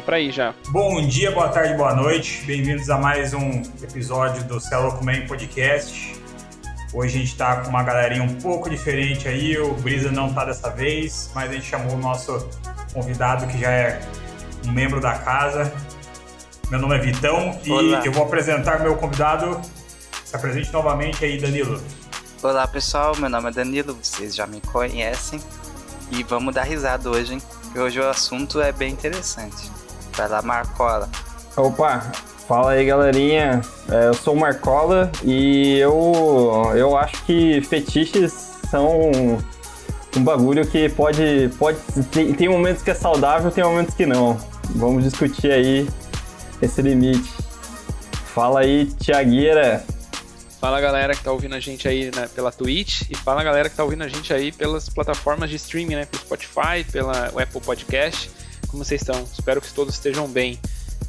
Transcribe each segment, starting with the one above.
Dá pra ir já. Bom dia, boa tarde, boa noite. Bem-vindos a mais um episódio do Celo Man Podcast. Hoje a gente tá com uma galerinha um pouco diferente aí. O Brisa não tá dessa vez, mas a gente chamou o nosso convidado que já é um membro da casa. Meu nome é Vitão Olá. e eu vou apresentar meu convidado. Se apresente novamente aí, Danilo. Olá pessoal, meu nome é Danilo, vocês já me conhecem e vamos dar risada hoje, hein? Porque hoje o assunto é bem interessante. Vai lá, Marcola. Opa, fala aí galerinha, É, eu sou o Marcola e eu, eu acho que fetiches são um bagulho que pode, pode tem, tem momentos que é saudável, tem momentos que não. Vamos discutir aí esse limite. Fala aí, Tiagueira. Fala galera que tá ouvindo a gente aí né, pela Twitch e fala galera que tá ouvindo a gente aí pelas plataformas de streaming, né? Pelo Spotify, pela Apple Podcast. Como vocês estão? Espero que todos estejam bem.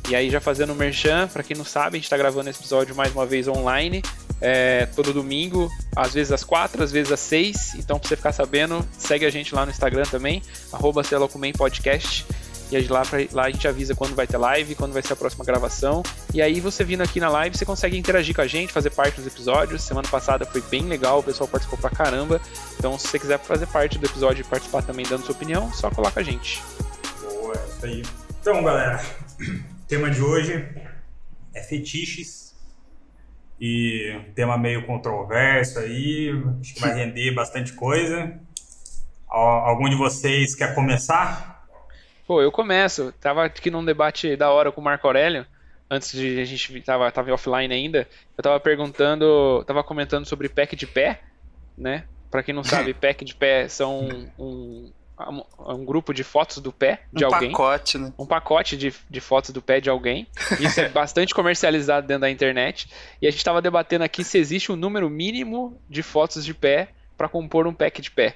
E aí, já fazendo o merchan, pra quem não sabe, a gente tá gravando esse episódio mais uma vez online, é, todo domingo, às vezes às quatro, às vezes às seis. Então, pra você ficar sabendo, segue a gente lá no Instagram também, arroba Podcast. E aí lá, pra, lá a gente avisa quando vai ter live, quando vai ser a próxima gravação. E aí você vindo aqui na live, você consegue interagir com a gente, fazer parte dos episódios. Semana passada foi bem legal, o pessoal participou pra caramba. Então se você quiser fazer parte do episódio e participar também dando sua opinião, só coloca a gente. Isso aí. Então, galera, o tema de hoje é fetiches. E um tema meio controverso aí, acho que vai render bastante coisa. Al- Algum de vocês quer começar? Pô, eu começo. Tava aqui num debate da hora com o Marco Aurélio, antes de a gente tava, tava offline ainda. Eu tava perguntando, tava comentando sobre pack de pé, né? Pra quem não sabe, pack de pé são um, um, um grupo de fotos do pé de um alguém. pacote, né? um pacote de, de fotos do pé de alguém. Isso é bastante comercializado dentro da internet. E a gente estava debatendo aqui se existe um número mínimo de fotos de pé para compor um pack de pé.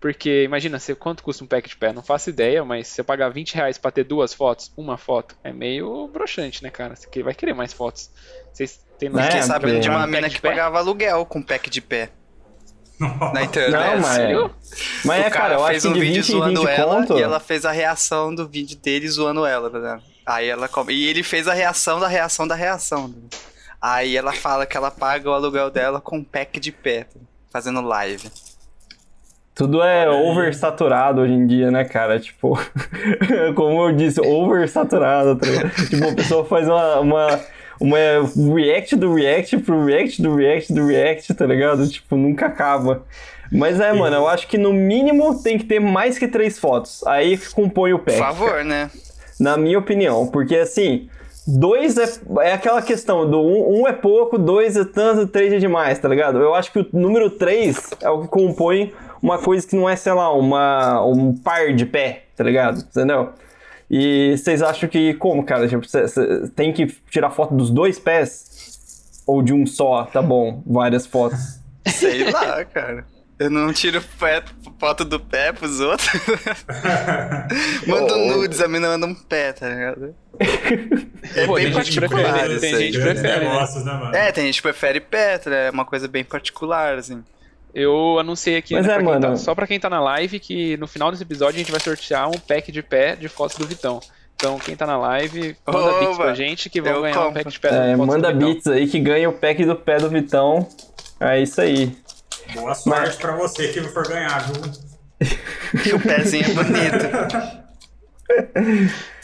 Porque imagina, você, quanto custa um pack de pé? Não faço ideia, mas se você pagar 20 reais para ter duas fotos, uma foto, é meio broxante, né, cara? Você que- vai querer mais fotos. Vocês têm noção É, Fiquei sabendo bem. de uma um mina que pagava aluguel com pack de pé na Não, internet. mas, sério? mas é, o cara, eu acho fez que um de vídeo 20 em 20 zoando ela conto... e ela fez a reação do vídeo dele zoando ela, né? Aí ela e ele fez a reação da reação da reação. né? Aí ela fala que ela paga o aluguel dela com um pack de pé, fazendo live. Tudo é oversaturado hoje em dia, né, cara? Tipo, como eu disse, oversaturado. Tá tipo, a pessoa faz uma, uma, uma react do react pro react do react do react, tá ligado? Tipo, nunca acaba. Mas é, mano, eu acho que no mínimo tem que ter mais que três fotos. Aí compõe o Por pack. favor, né? Na minha opinião. Porque assim, dois é, é aquela questão do um, um é pouco, dois é tanto, três é demais, tá ligado? Eu acho que o número três é o que compõe uma coisa que não é, sei lá, uma, um par de pé, tá ligado? Entendeu? E vocês acham que, como, cara? Tipo, cê- cê tem que tirar foto dos dois pés? Ou de um só, tá bom, várias fotos. Sei lá, cara. Eu não tiro pé- foto do pé pros outros. Mando Oh. nudes, a mina manda um pé, tá ligado? É Pô, bem tem gente que particular prefere, isso tem aí. gente que prefere, né? negócios, né, mano? É, tem gente que prefere pé, tá? é uma coisa bem particular, assim. Eu anunciei aqui Mas né, é, pra quem mano. tá- só pra quem tá na live que no final desse episódio a gente vai sortear um pack de pé de fotos do Vitão. Então quem tá na live, manda Oba! bits pra gente que vão ganhar um compro. pack de pé É, fotos manda do bits aí que ganha o pack do pé do Vitão. É isso aí. Boa sorte pra você que for ganhar, viu? E o pezinho é bonito.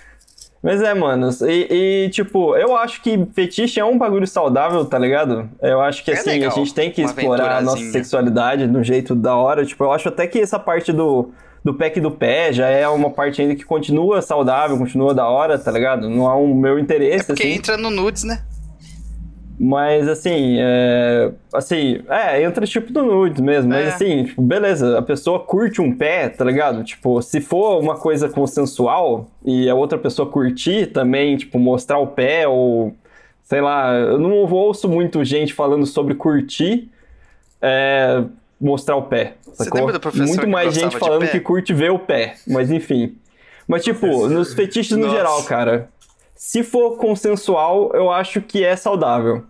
Mas é, mano, e, e, tipo, eu acho que fetiche é um bagulho saudável, tá ligado? Eu acho que É assim, legal, a gente tem que uma explorar a nossa sexualidade de um jeito da hora. Tipo, eu acho até que essa parte do, do pack do pé já é uma parte ainda que continua saudável, continua da hora, tá ligado? Não há um meu É interesse, porque assim. entra no nudes, né? Mas assim, é, assim, é, entra tipo do nudes mesmo, mas É. assim, tipo, beleza, a pessoa curte um pé, tá ligado? Tipo, se for uma coisa consensual e a outra pessoa curtir também, tipo, mostrar o pé ou sei lá, eu não ouço muito gente falando sobre curtir é, mostrar o pé. Sacou? Muito mais gente falando que curte ver o pé, mas enfim. Mas tipo, nos fetiches no Nossa. geral, cara, se for consensual, eu acho que é saudável.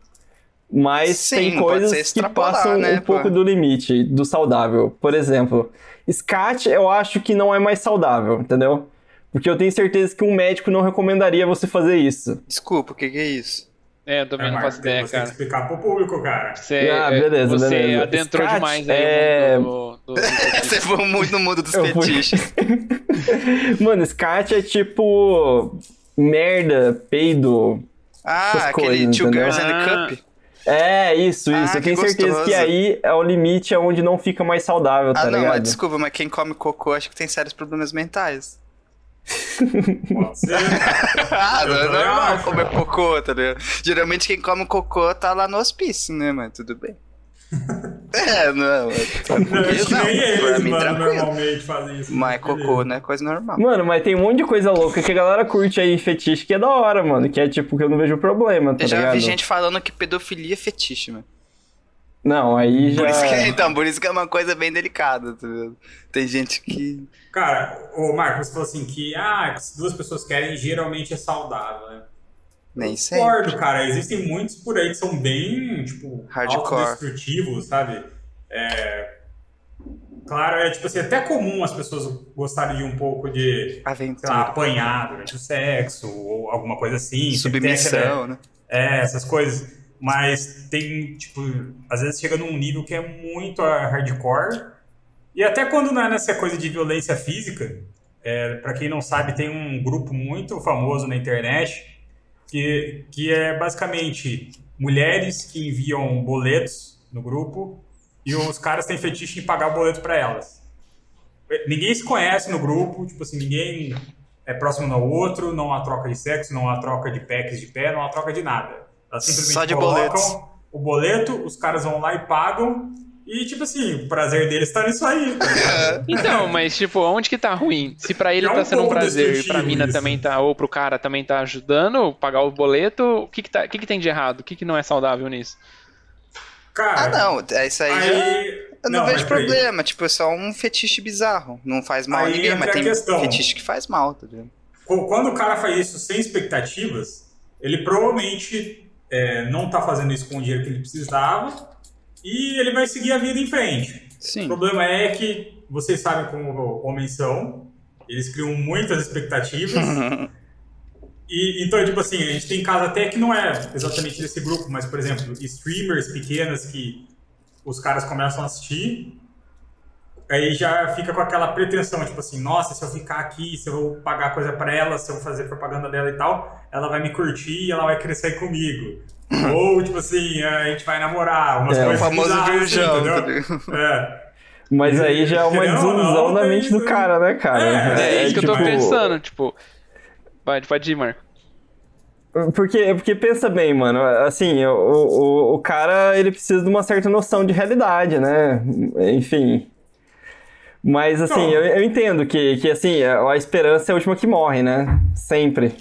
Mas Sim, tem coisas que passam né, um pouco pô? do limite, do saudável. Por exemplo, scat eu acho que não é mais saudável, entendeu? Porque eu tenho certeza que um médico não recomendaria você fazer isso. Desculpa, o que, que é isso? É, eu também É, não faço ideia, você tem que explicar pro público, cara. Você, Ah, beleza, você beleza. adentrou Scat, demais aí é- no do, do- do- Você foi muito no mundo dos Eu fui- fetiches. Mano, scat é tipo. Merda, peido. Ah, Essas aquele coisas, Two Girls and the Cup. É, isso, Ah, isso. eu que tenho certeza gostoso. que aí é o limite onde não fica mais saudável, tá Ah, não, ligado? mas desculpa, mas quem come cocô acho que tem sérios problemas mentais. Pode ser. Ah, Eu não é normal comer cocô, tá ligado? Geralmente quem come cocô tá lá no hospício, né, mas tudo bem. É, não, é Não, acho que não, nem eles, mim mano, tranquilo. normalmente fazem isso. Mas cocô não é coisa normal. Mano, mas tem um monte de coisa louca que a galera curte aí, fetiche, que é da hora, mano. Que é tipo, que eu não vejo problema, tá Eu já ligado? vi gente falando que pedofilia é fetiche, mano. Não, aí já. Por isso que, então, por isso que é uma coisa bem delicada, tá vendo? Tem gente que. Cara, ô Marcos, você falou assim que ah, se duas pessoas querem, geralmente é saudável, né? Nem sei. Concordo, cara. Existem muitos por aí que são bem, tipo, Hardcore. autodestrutivos, sabe? É... Claro, é tipo assim, até comum as pessoas gostarem de um pouco de, sei lá, Aventura. apanhar durante o sexo ou alguma coisa assim. Submissão, né? É, essas coisas. Mas tem, tipo, às vezes chega num nível que é muito hardcore. E até quando não é nessa coisa de violência física, é, para quem não sabe, tem um grupo muito famoso na internet que, que é basicamente mulheres que enviam boletos no grupo e os caras têm fetiche em pagar o boleto para elas. Ninguém se conhece no grupo, tipo assim, ninguém é próximo um ao outro, não há troca de sexo, não há troca de packs de pé, não há troca de nada. Elas simplesmente Só de colocam boletos. o boleto, os caras vão lá e pagam, e tipo assim, o prazer deles tá nisso aí. Tá? Então, mas tipo, onde que tá ruim? Se pra ele É um tá sendo um prazer e pra mina isso. também tá, ou pro cara também tá ajudando pagar o boleto, o que que, tá, o que que tem de errado? O que que não é saudável nisso? Cara, Ah, não, é isso aí, já. aí... Eu não, mas vejo problema, tipo, é só um fetiche bizarro. Não faz mal a Aí ninguém, entra mas a tem questão. fetiche que faz mal, tá vendo? Qu- Quando o cara faz isso sem expectativas, ele provavelmente é, não tá fazendo isso com o dinheiro que ele precisava e ele vai seguir a vida em frente. O Sim. problema é que vocês sabem como homens são, eles criam muitas expectativas. E, então, tipo assim, a gente tem casos até que não é exatamente desse grupo, mas, por exemplo, streamers pequenas que os caras começam a assistir, aí já fica com aquela pretensão, tipo assim, nossa, se eu ficar aqui, se eu vou pagar coisa pra ela, se eu fazer propaganda dela e tal, ela vai me curtir e ela vai sair comigo. Ou, tipo assim, a gente vai namorar, umas É, o famoso bizarras assim, virgão, tá? É. Mas aí já é uma desilusão da tem mente do cara, né, cara? É, É, isso que eu tô tipo, pensando, tipo. Pode, pode ir, Marco. Porque, porque pensa bem, mano, assim, o, o, o cara, ele precisa de uma certa noção de realidade, né? Enfim. Mas, assim, eu, eu entendo que, que, assim, a, a esperança é a última que morre, né? Sempre.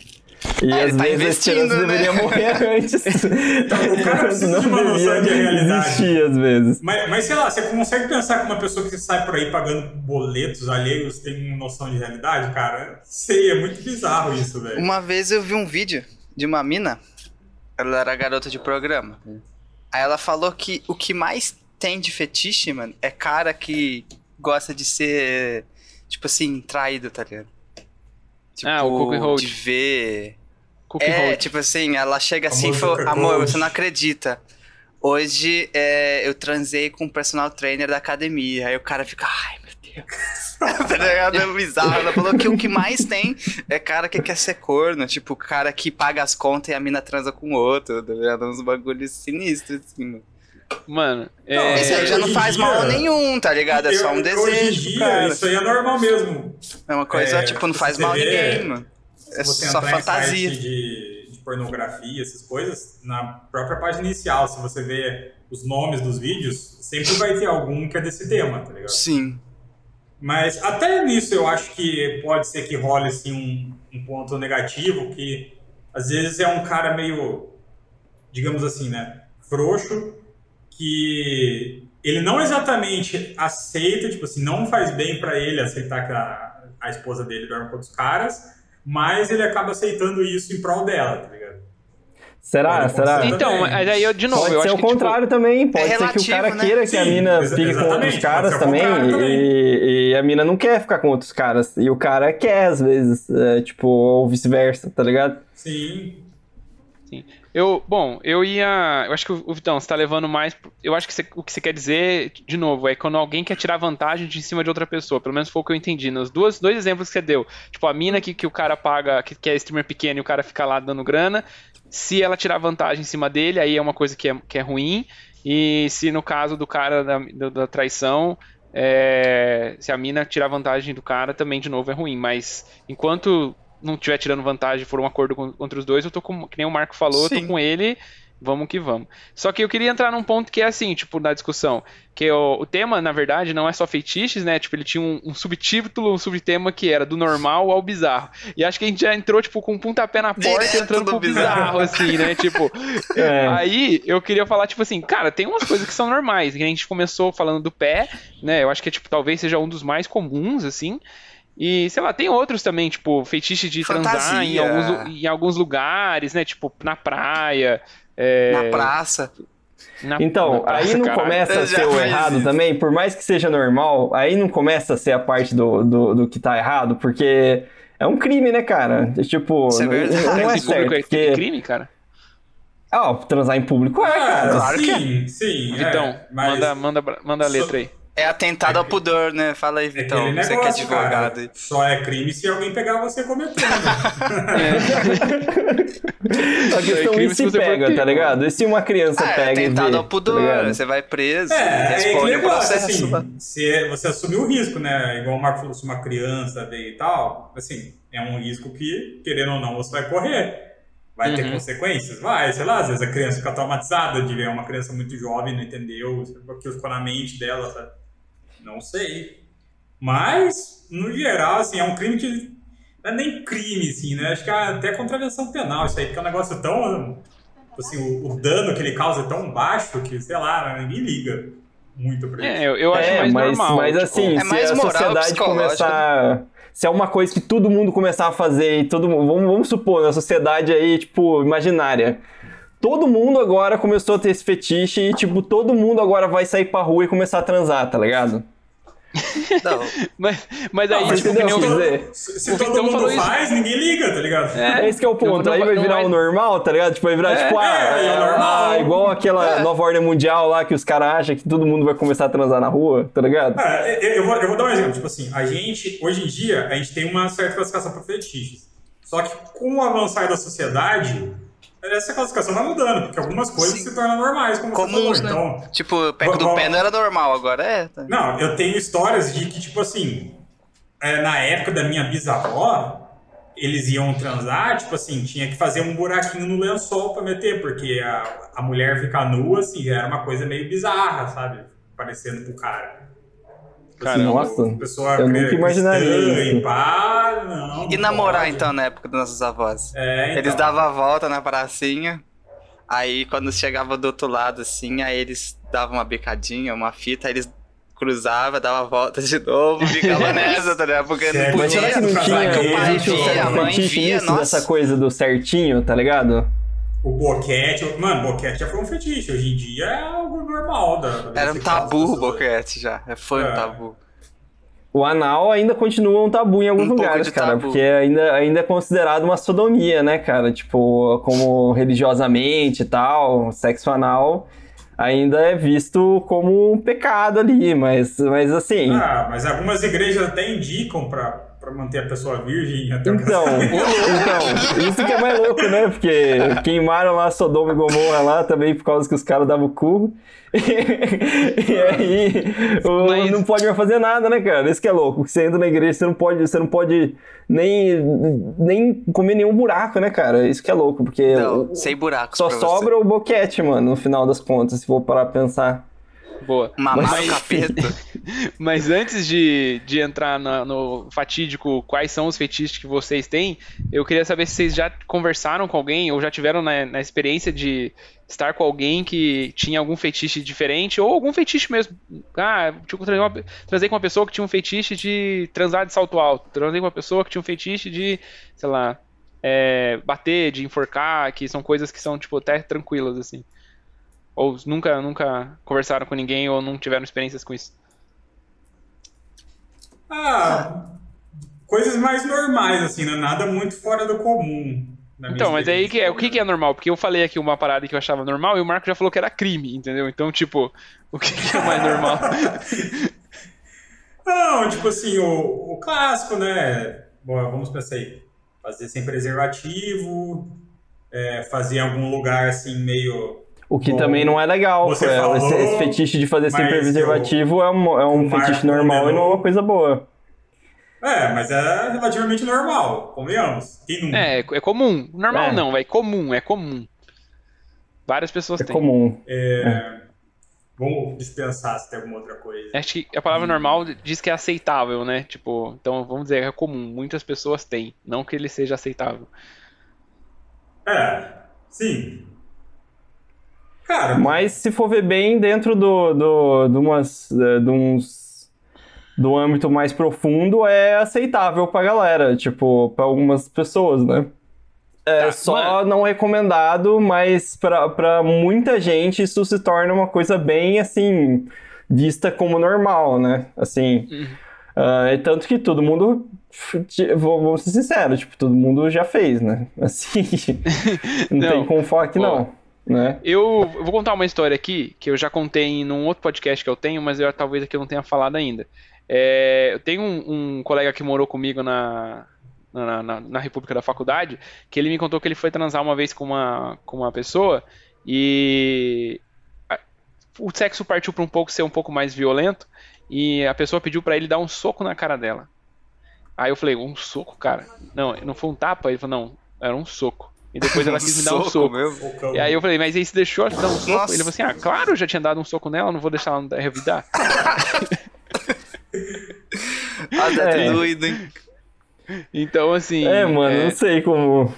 E É, às tá vezes a investindo, esperança né? deveria morrer antes. o cara precisa de uma noção de realidade. existir, às vezes. Mas, mas sei lá, você consegue pensar que uma pessoa que sai por aí pagando boletos alheios tem uma noção de realidade, cara? Sei, é muito bizarro isso, velho. Uma vez eu vi um vídeo de uma mina, ela era garota de programa. Aí ela falou que o que mais tem de fetiche, mano, é cara que gosta de ser, tipo assim, traído, tá ligado? Tipo, Ah, o cookie hold. de ver. Cookie É, hold. tipo assim, ela chega assim e cookie amor, hold." você não acredita. Hoje é, eu transei com um personal trainer da academia. Aí o cara fica, ai meu Deus. tá ligado? É bizarro. Ela falou que o que mais tem é cara que quer ser corno. Tipo, cara que paga as contas e a mina transa com o outro. Tá ligado? Uns bagulhos sinistros, assim, mano. Mano, Não, é, Isso aí já não faz dia- mal nenhum, tá ligado? É só um desejo, Hoje em dia, cara. isso aí é normal mesmo. É uma coisa, É, tipo, não faz mal a ninguém, mano. É só fantasia. de, de pornografia, essas coisas, na própria página inicial, se você vê os nomes dos vídeos, sempre vai ter algum que é desse tema, tá ligado? Sim. Mas até nisso eu acho que pode ser que role assim, um, um ponto negativo, que às vezes é um cara meio, digamos assim, né, frouxo, que ele não exatamente aceita, tipo assim, não faz bem pra ele aceitar que a, a esposa dele dorme com outros caras, mas ele acaba aceitando isso em prol dela, tá ligado? Será? Será? Então, mas aí eu, de novo, Pode eu ser acho o que, tipo, contrário também. Pode ser que o cara né? queira que a Sim, mina fique com outros caras também, também. E, e a mina não quer ficar com outros caras. E o cara quer, às vezes. é, tipo, ou vice-versa, tá ligado? Sim. Eu, bom, eu ia. Eu acho que o Vitão, você tá levando mais. Eu acho que o que você quer dizer, de novo, é quando alguém quer tirar vantagem de cima de outra pessoa. Pelo menos foi o que eu entendi. Nos duas, dois exemplos que você deu. Tipo, a mina que, que o cara paga, que, que é streamer pequeno e o cara fica lá dando grana. Se ela tirar vantagem em cima dele, aí é uma coisa que é, que é ruim. E se no caso do cara da, do- da traição, é, se a mina tirar vantagem do cara, também de novo é ruim. Mas enquanto não estiver tirando vantagem for um acordo contra os dois, eu tô com, que nem o Marco falou, eu tô Sim. com ele, vamos que vamos. Só que eu queria entrar num ponto que é assim, tipo, na discussão, que o, o tema, na verdade, não é só feitiços, né? Tipo, ele tinha um, um subtítulo, um subtema que era do normal ao bizarro. E acho que a gente já entrou, tipo, com um pontapé na porta, Direto entrando no pro bizarro, bizarro. assim, né? Tipo, É. Aí eu queria falar, tipo assim, cara, tem umas coisas que são normais. que A gente começou falando do pé, né? Eu acho que é, tipo, talvez seja um dos mais comuns, assim. E, sei lá, tem outros também, tipo, feitiço de transar em Fantasia. alguns, em alguns lugares, né? Tipo, na praia. é, Na praça. na- Então, na praça, aí não caralho. começa a ser o errado isso. também, por mais que seja normal, aí não começa a ser a parte do, do, do que tá errado, porque é um crime, né, cara? É Tipo, Isso é não, verdade. não é Transar em certo. público é Porque... crime, cara? Ah, transar em público é, cara. claro que é. sim, sim. é, Então, mas manda, manda, manda a letra aí. É atentado ao pudor, né? Fala aí, é Vitão. aquele Você que é advogado cara. Só é crime se alguém pegar você cometendo. A questão crime é se se você pega, tá ligado? E se uma criança Ah, é pega e atentado vê, ao tá pudor. ligado? você vai preso, É, é o negócio, processo. assim, lá. você, você assumiu o risco, né? Igual o Marco falou, se uma criança vê e tal, assim, é um risco que, querendo ou não, você vai correr. Vai ter Uhum. consequências? Vai, sei lá, às vezes a criança fica traumatizada de ver uma criança muito jovem, não entendeu, aquilo ficou na mente dela, sabe? Não sei. Mas, no geral, assim, é um crime que. Não é nem crime, assim, né? Acho que é até contravenção penal isso aí, porque é um negócio tão. Assim, o, o dano que ele causa é tão baixo que, sei lá, ninguém liga muito pra isso. É, eu, eu acho é, mais mas, normal. mas tipo, assim, É se mais a moral sociedade começar. Se é uma coisa que todo mundo começar a fazer e todo mundo. Vamos, vamos supor, na sociedade aí, tipo, imaginária. Todo mundo agora começou a ter esse fetiche e, tipo, todo mundo agora vai sair pra rua e começar a transar, tá ligado? Não, Mas, mas aí, Não, mas, tipo, entendeu? que nem se eu- Quer todo- dizer, se, se o todo mundo falou isso. faz, ninguém liga, tá ligado? É, esse que é o ponto. não aí vai- não virar vai- o normal, tá ligado? Tipo, vai virar, tipo, ah, é, é o normal. ah, igual aquela É. nova ordem mundial lá que os caras acham que todo mundo vai começar a transar na rua, tá ligado? É, eu, eu vou, eu vou dar um exemplo. Tipo assim, a gente, hoje em dia, a gente tem uma certa classificação para fetiches. Só que com o avançar da sociedade, essa classificação vai mudando, porque algumas coisas Sim. se tornam normais, como comuns, você né? Então, Tipo, o peco do pé não era normal, agora é. tá? não, eu tenho histórias de que, tipo assim, é, na época da minha bisavó, eles iam transar, tipo assim, tinha que fazer um buraquinho no lençol pra meter, porque a, a mulher ficar nua, assim, era uma coisa meio bizarra, sabe? Parecendo pro cara. Caramba. Nossa, pessoa eu nunca imaginaria E isso. pá, não, E namorar, pode. então, na época dos nossos avós? É, então. Eles davam a volta na pracinha, aí quando chegava do outro lado, assim, aí eles davam uma bicadinha, uma fita, aí eles cruzavam, davam a volta de novo, ficava nessa, tá ligado? Porque Certo. não Mas será podia. que não tinha, com o pai via, a mãe via, nossa. dessa coisa do certinho, tá ligado? O boquete, mano, boquete já foi um fetiche. Hoje em dia é algo normal. Da, da Era um tabu o boquete já, é, foi um É. tabu. O anal ainda continua um tabu em alguns Um lugares, cara, tabu. porque ainda, ainda é considerado uma sodomia, né, cara? Tipo, como religiosamente e tal, sexo anal ainda é visto como um pecado ali, mas, mas assim. Ah, mas algumas igrejas até indicam pra, pra manter a pessoa virgem até o Então, casamento. então, isso que é mais louco, né? Porque queimaram lá Sodoma e Gomorra lá também por causa que os caras davam o cu. e aí o- Mas- não pode mais fazer nada, né, cara? Isso que é louco. Você entra na igreja, você não pode, você não pode nem, nem comer nenhum buraco, né, cara? Isso que é louco, porque Não, o- sem buracos só sobra o boquete, mano, no final das contas, se for parar pra pensar. Boa. você. Mamar Mas- o capeta. Mas antes de, de entrar na- no fatídico quais são os fetiches que vocês têm, eu queria saber se vocês já conversaram com alguém ou já tiveram na, na experiência de estar com alguém que tinha algum fetiche diferente ou algum fetiche mesmo. Ah, tipo, transei com uma pessoa que tinha um fetiche de transar de salto alto. Transei com uma pessoa que tinha um fetiche de, sei lá, é, bater, de enforcar, que são coisas que são, tipo, até tranquilas, assim. Ou nunca, nunca conversaram com ninguém ou não tiveram experiências com isso? Ah, coisas mais normais, assim, né? Nada muito fora do comum. Então, mas aí que é, o que, que é normal? Porque eu falei aqui uma parada que eu achava normal e o Marco já falou que era crime, entendeu? Então, tipo, o que, que é mais normal? Não, tipo assim, o, o clássico, né? Bom, vamos pensar aí. Fazer sem preservativo, é, fazer em algum lugar assim meio. O que também não é legal. Você é, falou, esse, esse fetiche de fazer sem preservativo é um, é um fetiche normal e não é uma coisa boa. É, mas é relativamente normal, convenhamos. É, é comum. Normal É. não, é comum, é comum. Várias pessoas É têm. comum. É, Vamos dispensar se tem alguma outra coisa. Acho que a palavra normal diz que é aceitável, né? Tipo, então vamos dizer que é comum. Muitas pessoas têm. Não que ele seja aceitável. É, sim. Cara, Mas se for ver bem dentro do, do, de, umas, eh, de uns, do âmbito mais profundo, é aceitável pra galera, tipo, pra algumas pessoas, né? É Tá, só mano. não recomendado, mas pra, pra muita gente isso se torna uma coisa bem, assim, vista como normal, né? Assim, Uhum. ah, é tanto que todo mundo, vou- vamos ser sinceros, tipo, todo mundo já fez, né? Assim, não, Não. tem como falar que não, né? Eu, vou contar uma história aqui que eu já contei em um outro podcast que eu tenho, mas eu talvez aqui eu não tenha falado ainda. É, eu tenho um, um colega que morou comigo na, na, na, na República da Faculdade, que ele me contou que ele foi transar uma vez com uma, com uma pessoa e a- o sexo partiu para um pouco ser um pouco mais violento e a pessoa pediu para ele dar um soco na cara dela. Aí eu falei, um soco, cara? Não, não foi um tapa? Ele falou, não, era um soco. E depois ela quis me dar um soco. mesmo. Focão. E aí eu falei, mas aí você deixou ela te dar um soco? Nossa. Ele falou assim, ah, claro, eu já tinha dado um soco nela, não vou deixar ela revidar. Ah, deve É. ter doído, hein? Então, assim, É, mano, é, não sei como.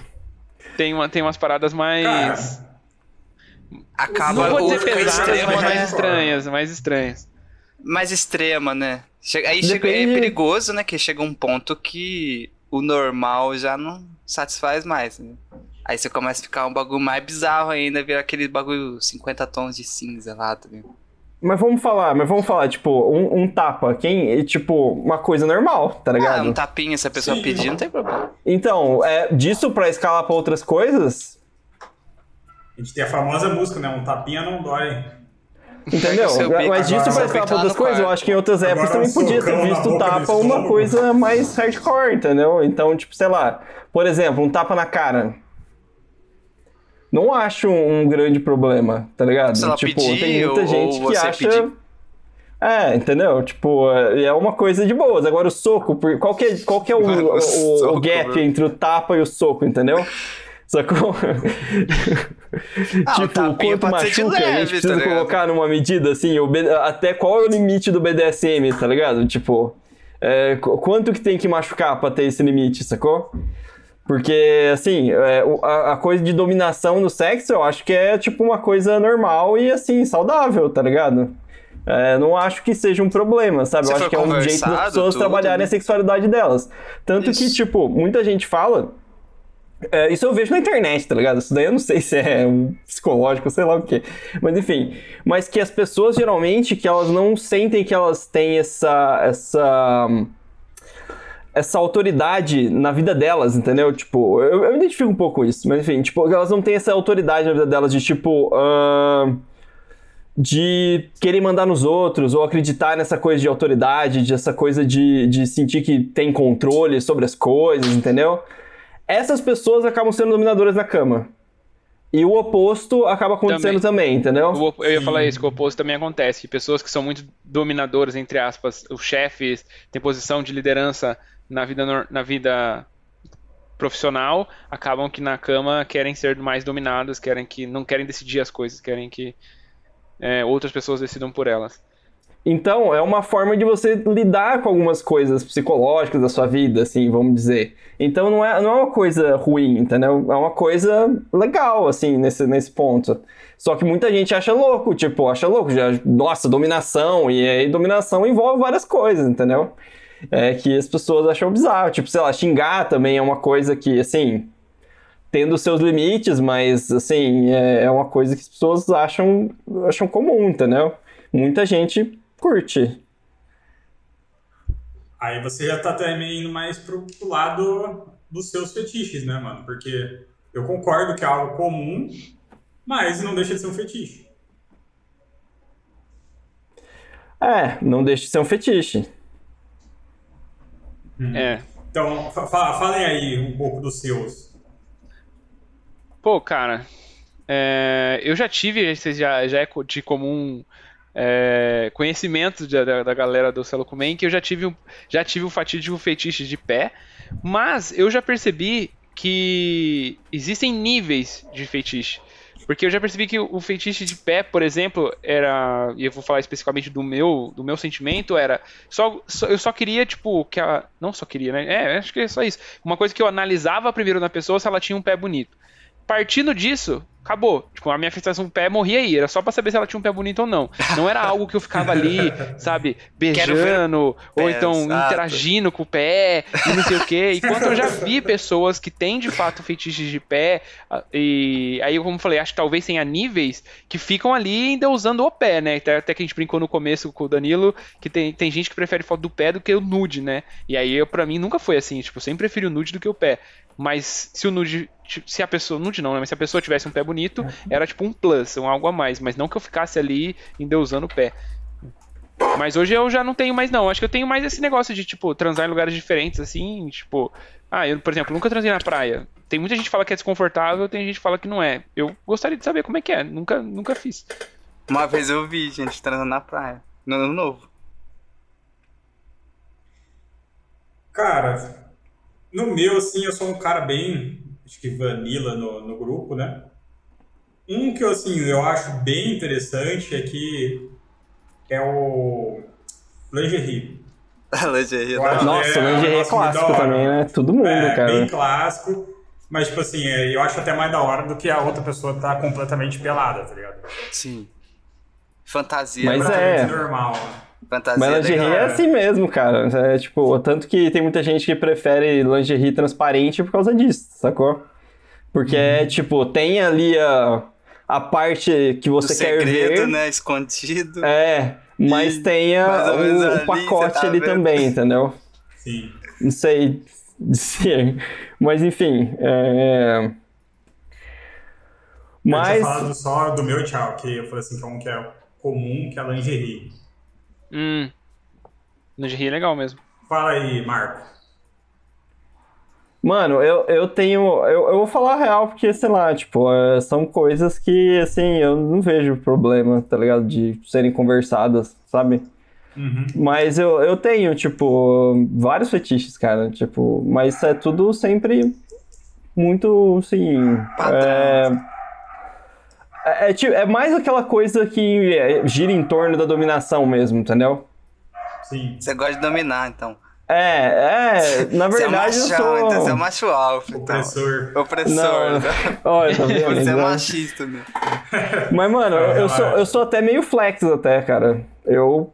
tem, uma, tem umas paradas mais... Cara, Acaba não vou ou dizer pesadas, extrema, mas né? mais estranhas, mais estranhas. mais extrema, né? Chega- aí chega, é perigoso, né? Que chega um ponto que o normal já não satisfaz mais. Né? Aí você começa a ficar um bagulho mais bizarro ainda, vira aquele bagulho 50 tons de cinza lá, tá ligado? Mas vamos falar, mas vamos falar, tipo, um, um tapa, quem, é, tipo, uma coisa normal, tá Ah, ligado? um tapinha, se a pessoa Sim. pedir, não tem problema. Então, é, disso pra escalar pra outras coisas, a gente tem a famosa música, né? Um tapinha não dói. entendeu? Mas disso pra escalar pra tá outras coisas, eu acho que em outras épocas Agora também podia ter visto tapa uma coisa mais hardcore, entendeu? Então, tipo, sei lá, por exemplo, um tapa na cara. Não acho um grande problema, tá ligado? Se ela tipo, pedir, tem muita gente que acha. pedir. É, entendeu? Tipo, é é uma coisa de boas. Agora o soco, qual que é, qual que é o, Mano, o o- o soco, gap mano. entre o tapa e o soco, entendeu? Sacou? Ah, o tipo, tapinha quanto machuca, a gente leve, precisa tá colocar numa medida assim, o B- até qual é o limite do BDSM, tá ligado? Tipo, é, qu- quanto que tem que machucar pra ter esse limite, sacou? Porque, assim, é, a, a coisa de dominação no sexo, eu acho que é, tipo, uma coisa normal e, assim, saudável, tá ligado? É, não acho que seja um problema, sabe? Se eu acho que é um jeito das pessoas tudo, trabalharem a sexualidade delas. Tanto que, Isso. tipo, muita gente fala... é, isso eu vejo na internet, tá ligado? Isso daí eu não sei se é um psicológico, sei lá o quê. Mas enfim. Mas que as pessoas, geralmente, que elas não sentem que elas têm essa... essa essa autoridade na vida delas, entendeu? Tipo, eu, eu identifico um pouco isso, mas enfim, tipo, elas não têm essa autoridade na vida delas de tipo. ahn, de querer mandar nos outros, ou acreditar nessa coisa de autoridade, de essa coisa de, de sentir que tem controle sobre as coisas, entendeu? Essas pessoas acabam sendo dominadoras na cama. E o oposto acaba acontecendo também, entendeu? O Eu ia falar isso, que o oposto também acontece. Que pessoas que são muito dominadoras, entre aspas, os chefes, têm posição de liderança na vida, na vida profissional, acabam que na cama querem ser mais dominadas, querem que não querem decidir as coisas, querem que é, outras pessoas decidam por elas. Então, é uma forma de você lidar com algumas coisas psicológicas da sua vida, assim, vamos dizer. Então, não é, não é uma coisa ruim, entendeu? É uma coisa legal, assim, nesse, nesse ponto. Só que muita gente acha louco, tipo, acha louco, já, nossa, dominação, e aí dominação envolve várias coisas, entendeu? É que as pessoas acham bizarro. Tipo, sei lá, xingar também é uma coisa que, assim, tendo seus limites, mas assim, é, é uma coisa que as pessoas acham, acham comum, entendeu? Muita gente curte. Aí você já tá também indo mais pro, pro lado dos seus fetiches, né, mano? Porque eu concordo que é algo comum, mas não deixa de ser um fetiche. É, não deixa de ser um fetiche. É. Então, fa fa- falem aí um pouco dos seus. Pô, cara, é, eu já tive, já, já é de comum é, conhecimento da, da, da galera do Celocumen, que eu já tive, um- já tive o fatídico fetiche de pé, mas eu já percebi que existem níveis de fetiche. Porque eu já percebi que o fetiche de pé, por exemplo, era. E eu vou falar especificamente do meu, do meu sentimento, era. Só, só- eu só queria, tipo, que a. Não só queria, né? É, acho que é só isso. Uma coisa que eu analisava primeiro na pessoa se ela tinha um pé bonito. Partindo disso, acabou. Tipo, a minha fixação do pé morria aí. Era só pra saber se ela tinha um pé bonito ou não. Não era algo que eu ficava ali, sabe, beijando, ou então interagindo com o pé e não sei o quê. Enquanto eu já vi pessoas que têm de fato fetiches de pé, e aí, como eu falei, acho que talvez tenha níveis que ficam ali ainda usando o pé, né? Até, que a gente brincou no começo com o Danilo, que tem, tem gente que prefere foto do pé do que o nude, né? E aí, eu, pra mim, nunca foi assim. Tipo, eu sempre preferi o nude do que o pé. Mas se o nude. Se a pessoa. Nude não, né? Mas se a pessoa tivesse um pé bonito, era tipo um plus, um algo a mais. Mas não que eu ficasse ali endeusando o pé. Mas hoje eu já não tenho mais, não. Acho que eu tenho mais esse negócio de, tipo, transar em lugares diferentes, assim, tipo. Ah, eu, por exemplo, nunca transei na praia. Tem muita gente que fala que é desconfortável, tem gente que fala que não é. Eu gostaria de saber como é que é. Nunca, nunca fiz. Uma vez eu vi gente transando na praia. No ano novo. Cara, no meu, assim, eu sou um cara bem, acho que vanilla no, no grupo, né? Um que, assim, eu acho bem interessante é que é o lingerie. Lingerie, Eu acho Nossa, que o lingerie é clássico também, né? Todo mundo, É, cara. bem clássico. Mas, tipo assim, é, eu acho até mais da hora do que a outra pessoa tá completamente pelada, tá ligado? Sim. Fantasia. Mas Completamente é. normal. né? Fantasia Mas lingerie legal. é assim mesmo, cara. É tipo, tanto que tem muita gente que prefere lingerie transparente por causa disso, sacou? Porque é tipo, tem ali a, a parte que Do você quer segredo, ver. né? Escondido. É, mas E tem a- o, ali, o pacote você tá ali vendo. também, entendeu? Sim. Não sei dizer. Mas enfim. É... Eu Mas. tinha falado só do meu tchau, que eu falei assim, que é um que é comum, que é lingerie. Hum. Lingerie é legal mesmo. Fala aí, Marco. Mano, eu, eu tenho. Eu, eu vou falar a real porque, sei lá, tipo, é, são coisas que, assim, eu não vejo problema, tá ligado? De serem conversadas, sabe? Uhum. Mas eu, eu tenho, tipo, vários fetiches, cara. Tipo, mas é tudo sempre muito, assim. Padrão. É, é, é, ti- é mais aquela coisa que é, gira em torno da dominação mesmo, entendeu? Sim. Você gosta de dominar, então. É, é, na verdade você é eu machão, sou. então você é macho alfa, então. Opressor. Opressor. Não, né? olha, tá vendo? Você é machista, né? Mas, mano, eu, eu sou, eu sou até meio flex até, cara. Eu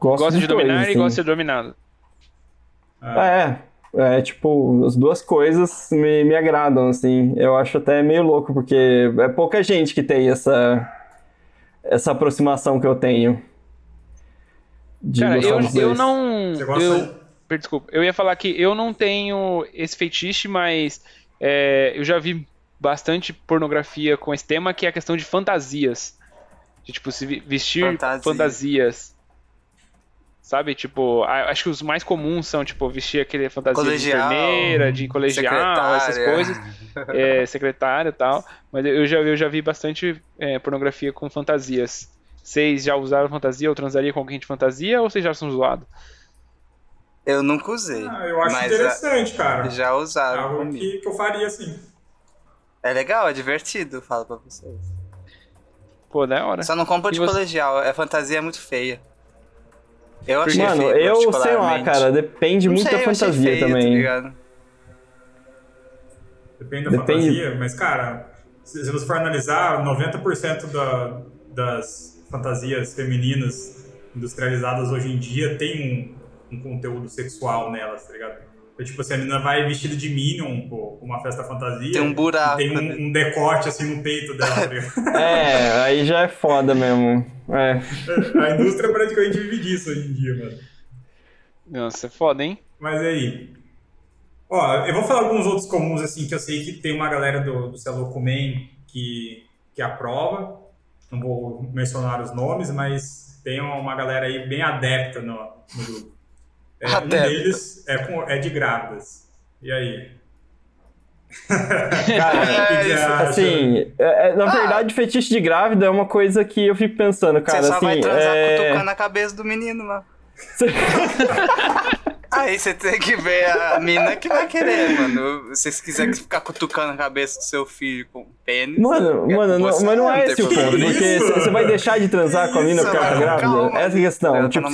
gosto Gosta de dois, dominar e assim. gosta de ser dominado. É, é, tipo, as duas coisas me, me agradam, assim. Eu acho até meio louco, porque é pouca gente que tem essa, essa aproximação que eu tenho. De Cara, eu, eu não. Você gosta Eu, desculpa, eu ia falar que eu não tenho esse feitiço, mas é, eu já vi bastante pornografia com esse tema, que é a questão de fantasias. De, tipo, se vestir Fantasia. fantasias. Sabe? Tipo, a- acho que os mais comuns são, tipo, vestir aquele fantasia Colegial, de enfermeira, de colegial, essas coisas. É, secretária e tal. Mas eu já, eu já vi bastante é, pornografia com fantasias. Vocês já usaram fantasia ou transaria com alguém de fantasia ou vocês já são zoados? Eu nunca usei. Ah, eu acho mas interessante, cara. já, É usaram algo comigo. que, que eu faria assim. É legal, é divertido, falo pra vocês. Pô, da hora. Só não compra de você- colegial, a fantasia é muito feia. Eu achei Mano, feio, eu sei lá, cara, depende Não muito sei, da fantasia feio, Tá também. ligado? Depende da Depende- fantasia, mas, cara, se, se você for analisar, 90% da, das fantasias femininas industrializadas hoje em dia tem um, um conteúdo sexual nelas, tá ligado? Tipo assim, a menina vai vestida de Minion, pô, pra uma festa fantasia. Tem um buraco. Tem né? um, um decote assim no peito dela. tá ligado? É, aí já é foda mesmo. É. a indústria praticamente vive disso hoje em dia, mano. Nossa, é foda, hein? Mas aí. Ó, eu vou falar alguns outros comuns, assim, que eu sei que tem uma galera do, do Celocumen que, que aprova. Não vou mencionar os nomes, mas tem uma galera aí bem adepta no, no grupo. É, um deles é, com- é de grávidas. E aí? Cara, acha? assim, é- é, na Ah. verdade, fetiche de grávida é uma coisa que eu fico pensando, cara. Você só assim, vai transar é... cutucando a cabeça do menino lá. Aí você tem que ver a mina que vai querer, mano. Se você quiser ficar cutucando a cabeça do seu filho com pênis. Mano, é mano, não- mas não é esse o problema. ponto, porque você vai deixar de transar com a mina porque ela tá grávida? calma. Essa é a questão. Tipo,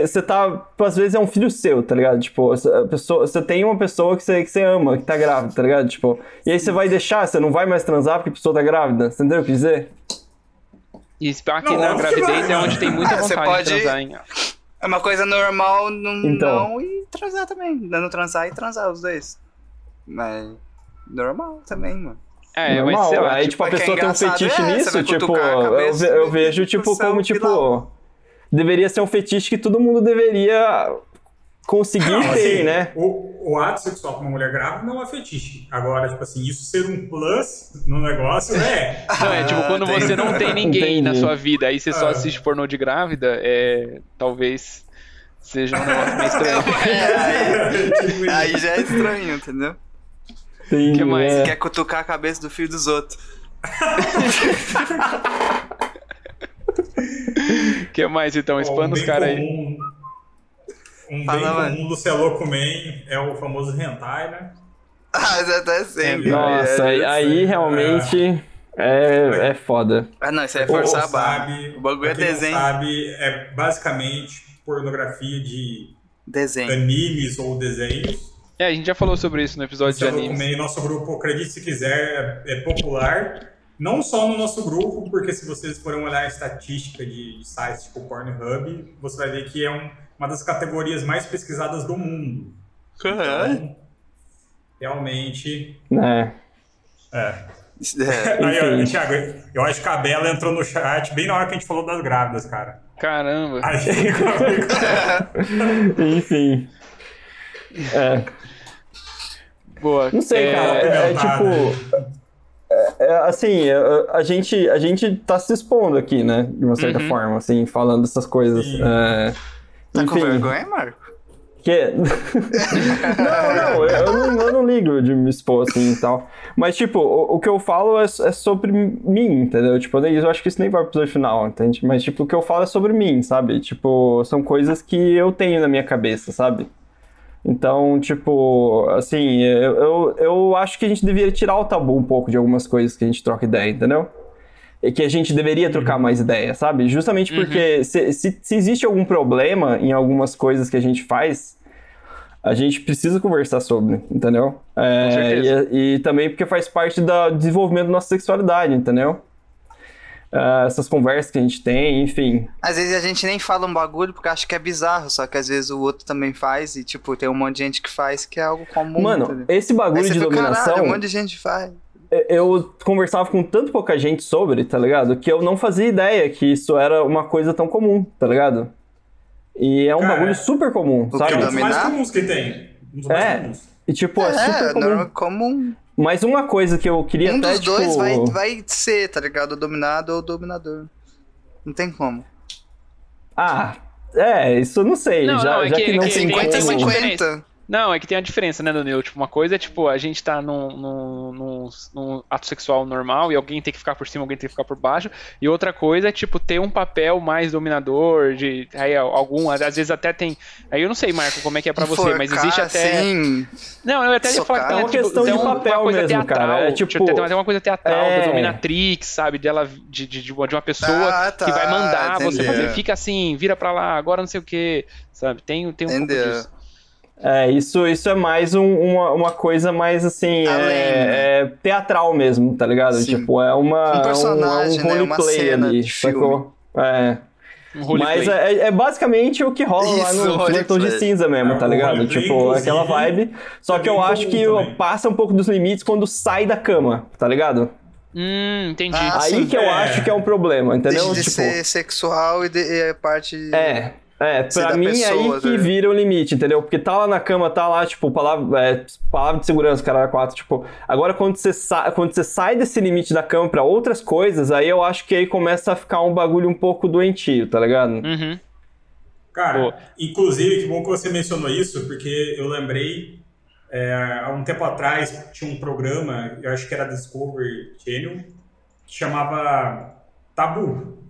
você tá. Às vezes é um filho seu, tá ligado? Tipo, você tem uma pessoa que você, que você ama, que tá grávida, tá ligado? Tipo, e aí você vai deixar, você não vai mais transar porque a pessoa tá grávida. Você entendeu o que eu quis dizer? E que Não, na gravidez é onde tem muita você vontade pode- de transar, hein? É uma coisa normal não, Então. não e transar também. Dando transar e transar os dois. Mas. Normal também, mano. É, mas Normal. sei lá, aí, tipo, tipo, a é que é pessoa tem um fetiche é, nisso, tipo, eu, eu vejo, tipo, como, tipo, deveria ser um fetiche que todo mundo deveria conseguir Não, ter, assim, né? O, o ato sexual com uma mulher grávida não é fetiche. Agora, tipo assim, isso ser um plus no negócio é. Não, é tipo, quando tem- você não tem ninguém na Entendi. sua vida, aí você só Ah. assiste pornô de grávida, é. Talvez seja um negócio meio estranho. Tipo isso. Aí já é estranho, entendeu? Tem, que mais? é, Você quer cutucar a cabeça do filho dos outros. O que mais então? Expanda um os caras aí. Um Fala, bem mano. comum do Celoco Man é o famoso hentai, né? Ah, já tá sempre. Nossa, é, aí, sei. realmente é, é foda. Ah, não, isso aí é forçar a barra. O bagulho é desenho. Não sabe, é basicamente pornografia de Desenho. animes ou desenhos. É, a gente já falou sobre isso no episódio de Celoco animes. Man, nosso grupo, acredite se quiser, é, é popular. Não só no nosso grupo, porque se vocês forem olhar a estatística de, de sites tipo Pornhub, você vai ver que é um- uma das categorias mais pesquisadas do mundo. Caralho. Então, realmente. né? É. É. Aí, ó, Enfim. Thiago, eu acho que a Bela entrou no chat bem na hora que a gente falou das grávidas, cara. Caramba. Aí, Enfim. É, Boa. não sei, É, cara. É, é tipo. é- é, assim, é, a gente, a gente tá se expondo aqui, né? De uma certa Uhum. forma, assim, falando essas coisas. Tá com enfim, vergonha, Marco? Que... não, não, eu não, eu não ligo de me expor assim e tal. Mas, tipo, o, o que eu falo é, é sobre mim, entendeu? Tipo, eu acho que isso nem vai pro episódio final, entende? Mas, tipo, o que eu falo é sobre mim, sabe? Tipo, são coisas que eu tenho na minha cabeça, sabe? Então, tipo, assim, eu, eu, eu acho que a gente deveria tirar o tabu um pouco de algumas coisas que a gente troca ideia, entendeu? E que a gente deveria trocar mais ideia, sabe? Justamente porque se, se, se existe algum problema em algumas coisas que a gente faz, a gente precisa conversar sobre, entendeu? É, certeza. e, e também porque faz parte do desenvolvimento da nossa sexualidade, entendeu? Ah, essas conversas que a gente tem, enfim. Às vezes a gente nem fala um bagulho porque acha que é bizarro, só que às vezes o outro também faz e, tipo, tem um monte de gente que faz que é algo comum. Mano, entendeu? esse bagulho de fica, dominação. caralho, um monte de gente faz. Eu conversava com tanto pouca gente sobre, tá ligado? Que eu não fazia ideia que isso era uma coisa tão comum, tá ligado? E é um Cara, bagulho super comum, o é sabe? um dos mais comuns que tem. Um dos É. comuns. E tipo, é, super É, comum. normal, comum. Mas uma coisa que eu queria Um até, dos dois tipo... vai, vai ser, tá ligado? O dominado ou o dominador. Não tem como. Ah, é, isso eu não sei. Não, já, não, é já que- que, é não que tem tem- como... tem uma 50 diferença. 50. Não, é que tem a diferença, né, Danilo? Tipo, uma coisa é, tipo, a gente tá num, num, num, num ato sexual normal e alguém tem que ficar por cima, alguém tem que ficar por baixo. E outra coisa é, tipo, ter um papel mais dominador, de. Aí, algum, às vezes até tem. Aí eu não sei, Marco, como é que é pra você, mas existe até. Sim. Não, eu até ia falar que É uma tipo, questão tem de uma papel coisa mesmo, teatral, cara. É, tipo, tipo, tem uma coisa teatral é. da dominatrix, sabe? Dela, de, de, de uma de uma pessoa Ah, que vai tá, mandar você entendi. fazer, fica assim, vira pra lá, agora não sei o que, sabe? Tem, tem um Entendeu. pouco disso. É, isso, isso é mais um- uma, uma coisa mais assim, Além, é, né? é teatral mesmo, tá ligado? Sim. Tipo, é uma. Um personagem, é um né? Uma roleplay cena ali, sacou? É. Um Mas roleplay. é, é basicamente o que rola lá Isso, no roleplay. Tons de Cinza mesmo, É, tá ligado? roleplay, Tipo, aquela vibe. Só é que eu acho que também. passa um pouco dos limites quando sai da cama, tá ligado? Hum, entendi. Ah, Aí sim, que eu é. acho que é um problema, entendeu? Deixa de tipo, ser sexual e, de, e a parte. É. É, pra mim é pessoa, aí que né? vira o limite, entendeu? Porque tá lá na cama, tá lá, tipo, palavra, é, palavra de segurança, cara, quatro, tipo. Agora, quando você, sa quando você sai desse limite da cama pra outras coisas, aí eu acho que aí começa a ficar um bagulho um pouco doentio, tá ligado? Uhum. Cara, Boa. inclusive, que bom que você mencionou isso, porque eu lembrei, é, há um tempo atrás, tinha um programa, eu acho que era Discovery Channel, que chamava Tabu.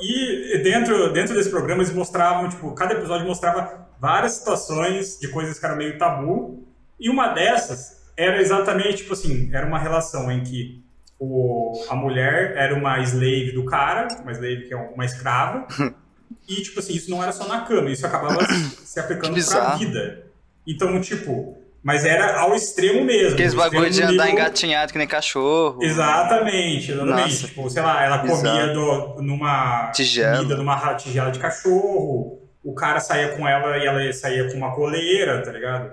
E dentro, dentro desse programa eles mostravam, tipo, cada episódio mostrava várias situações de coisas que eram meio tabu, e uma dessas era exatamente, tipo assim, era uma relação em que o, a mulher era uma slave do cara, uma slave que é uma escrava, e, tipo assim, isso não era só na cama, isso acabava se aplicando pra vida. Então, tipo, mas era ao extremo mesmo. Aqueles bagulho de andar nível- engatinhado que nem cachorro. Exatamente, exatamente. Nossa. Tipo, sei lá, ela comia do, numa Tigela. comida numa tigela de cachorro, o cara saía com ela e ela saía com uma coleira, tá ligado?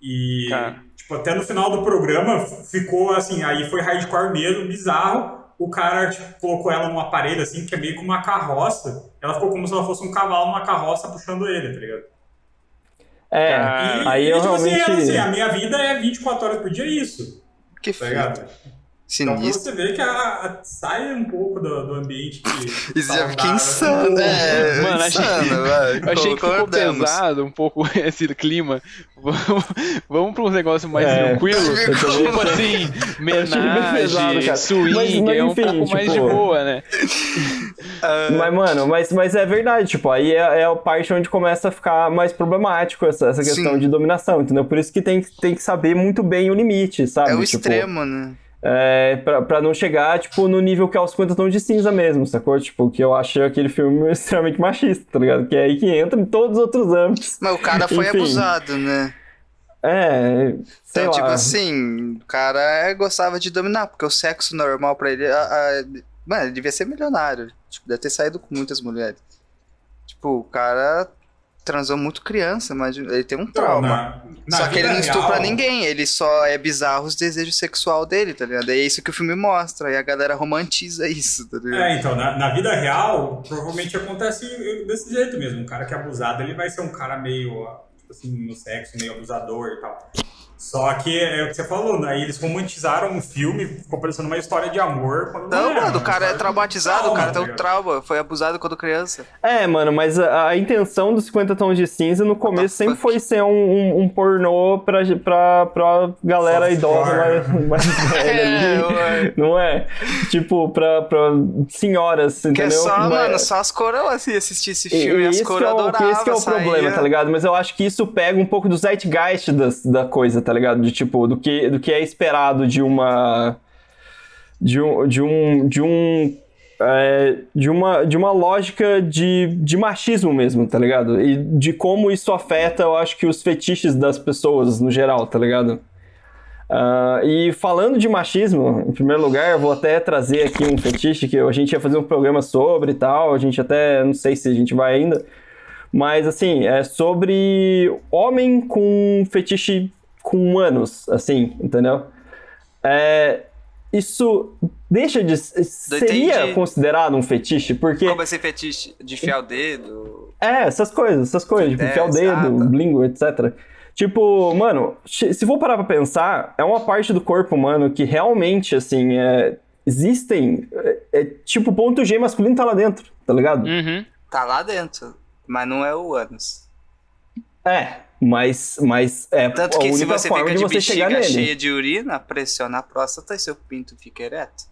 E, Cara. tipo, até no final do programa ficou assim, aí foi hardcore mesmo, bizarro. O cara tipo, colocou ela num aparelho assim, que é meio que uma carroça. Ela ficou como se ela fosse um cavalo numa carroça puxando ele, tá ligado? É, E, aí e, eu tipo assim, realmente. ela, assim, a minha vida é 24 horas por dia isso, Que tá ligado? Então Sinistro. você ver que a, a- sai um pouco do, do ambiente que. Isso já fica saudável. insano. É, Mano, achei- insano, velho. Eu achei que ficou pesado um pouco esse clima. Vamos, vamos pra um negócio mais É, tranquilo. Tipo assim, achei bem pesado, swing, Mas- mas é um enfim, pouco mais de tipo- boa, né? Mas, mano, mas, mas é verdade, tipo, aí é, é a parte onde começa a ficar mais problemático essa, essa questão Sim. de dominação, entendeu? Por isso que tem, que- tem que saber muito bem o limite, sabe? É o Tipo, extremo, né? É, pra, pra não chegar, tipo, no nível que é os 50 tons de cinza mesmo, sacou? Tipo, que eu achei aquele filme extremamente machista, tá ligado? Que é aí que entra em todos os outros âmbitos. Mas o cara foi Enfim. abusado, né? É, sei Então, lá. tipo assim, o cara gostava de dominar, porque o sexo normal pra ele. a- a- mano, ele devia ser milionário. Tipo, deve ter saído com muitas mulheres. Tipo, o cara transou muito criança, mas ele tem um trauma. na- na só que ele não estupra real- ninguém, ele só é bizarro os desejos sexual dele, tá ligado? É isso que o filme mostra, e a galera romantiza isso, tá ligado? É, então, na, na vida real, provavelmente acontece desse jeito mesmo. Um cara que é abusado, ele vai ser um cara meio, tipo assim, no sexo, meio abusador e tal. Só que é o que você falou, né? Eles romantizaram um filme, ficou parecendo uma história de amor. Não, é, mano, o cara é traumatizado, o trauma, cara tá tem um trauma, foi abusado quando criança. É, mano, mas a, a intenção dos 50 tons de cinza no começo sempre foi ser um, um, um pornô pra, pra, pra galera idosa mais, mais velha ali. ué. Não é? Tipo, pra, pra senhoras, Que entendeu? é só, Mas- mano, só as coroas assim, assistir esse filme, e as coroas é o, adoravam. esse que é o problema, saía- tá ligado? Mas eu acho que isso pega um pouco do zeitgeist das, da coisa, tá ligado? De tipo, do que, do que é esperado de uma. De um. De um. De um é, de, uma, de uma lógica de, de machismo mesmo, tá ligado? E de como isso afeta, eu acho que os fetiches das pessoas no geral, tá ligado? Ah, e falando de machismo, em primeiro lugar, eu vou até trazer aqui um fetiche que a gente ia fazer um programa sobre e tal. A gente até não sei se a gente vai ainda, mas assim, é sobre homem com fetiche com humanos, assim, entendeu? É, isso deixa de. Seria entendi. considerado um fetiche? Porque. Como esse fetiche de enfiar o dedo. É, essas coisas, essas coisas, tipo, É, enfiar o dedo, exato. blingo, etc. Tipo, mano, se se for parar pra pensar, é uma parte do corpo humano que realmente, assim, é, existem. É, é, tipo, o ponto G masculino tá lá dentro, tá ligado? Uhum. Tá lá dentro, mas não é o ânus. É, mas, mas é Tanto a que se você forma fica de de você chegar bexiga nele. cheia de urina, pressiona a próstata e seu pinto fica ereto.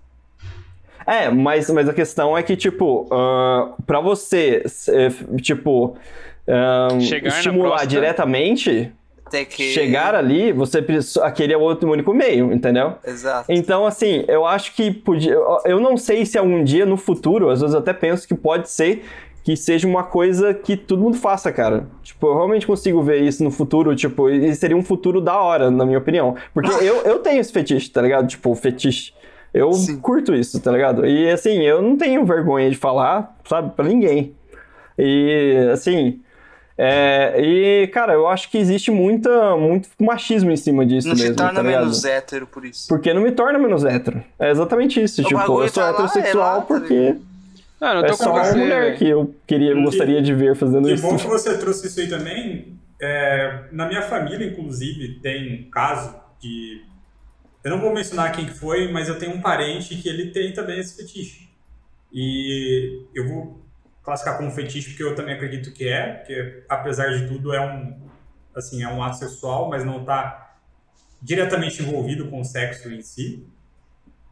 É, mas, mas a questão é que, tipo, ah, pra você, eh, tipo, na estimular diretamente, Tem que. chegar ali, você precisa. Aquele é o outro único meio, entendeu? Exato. Então, assim, eu acho que podia. Eu não sei se algum dia no futuro, às vezes eu até penso que pode ser que seja uma coisa que todo mundo faça, cara. Tipo, eu realmente consigo ver isso no futuro, tipo, e seria um futuro da hora, na minha opinião. Porque eu, eu tenho esse fetiche, tá ligado? Tipo, fetiche. Eu Sim. curto isso, tá ligado? E assim, eu não tenho vergonha de falar, sabe, pra ninguém. E assim. é, e, cara, eu acho que existe muita, muito machismo em cima disso Não mesmo, se torna tá menos hétero por isso. Porque não me torna menos hétero. É exatamente isso. O tipo, eu sou tá lá, heterossexual é lá, tá Não, eu é só uma mulher que eu queria, Que- gostaria de ver fazendo Que isso. bom que você trouxe isso aí também. É, na minha família, inclusive, tem um caso de. Eu não vou mencionar quem que foi, mas eu tenho um parente que ele tem também esse fetiche. E eu vou classificar como fetiche porque eu também acredito que é, porque apesar de tudo é um assim, é um ato sexual, mas não está diretamente envolvido com o sexo em si.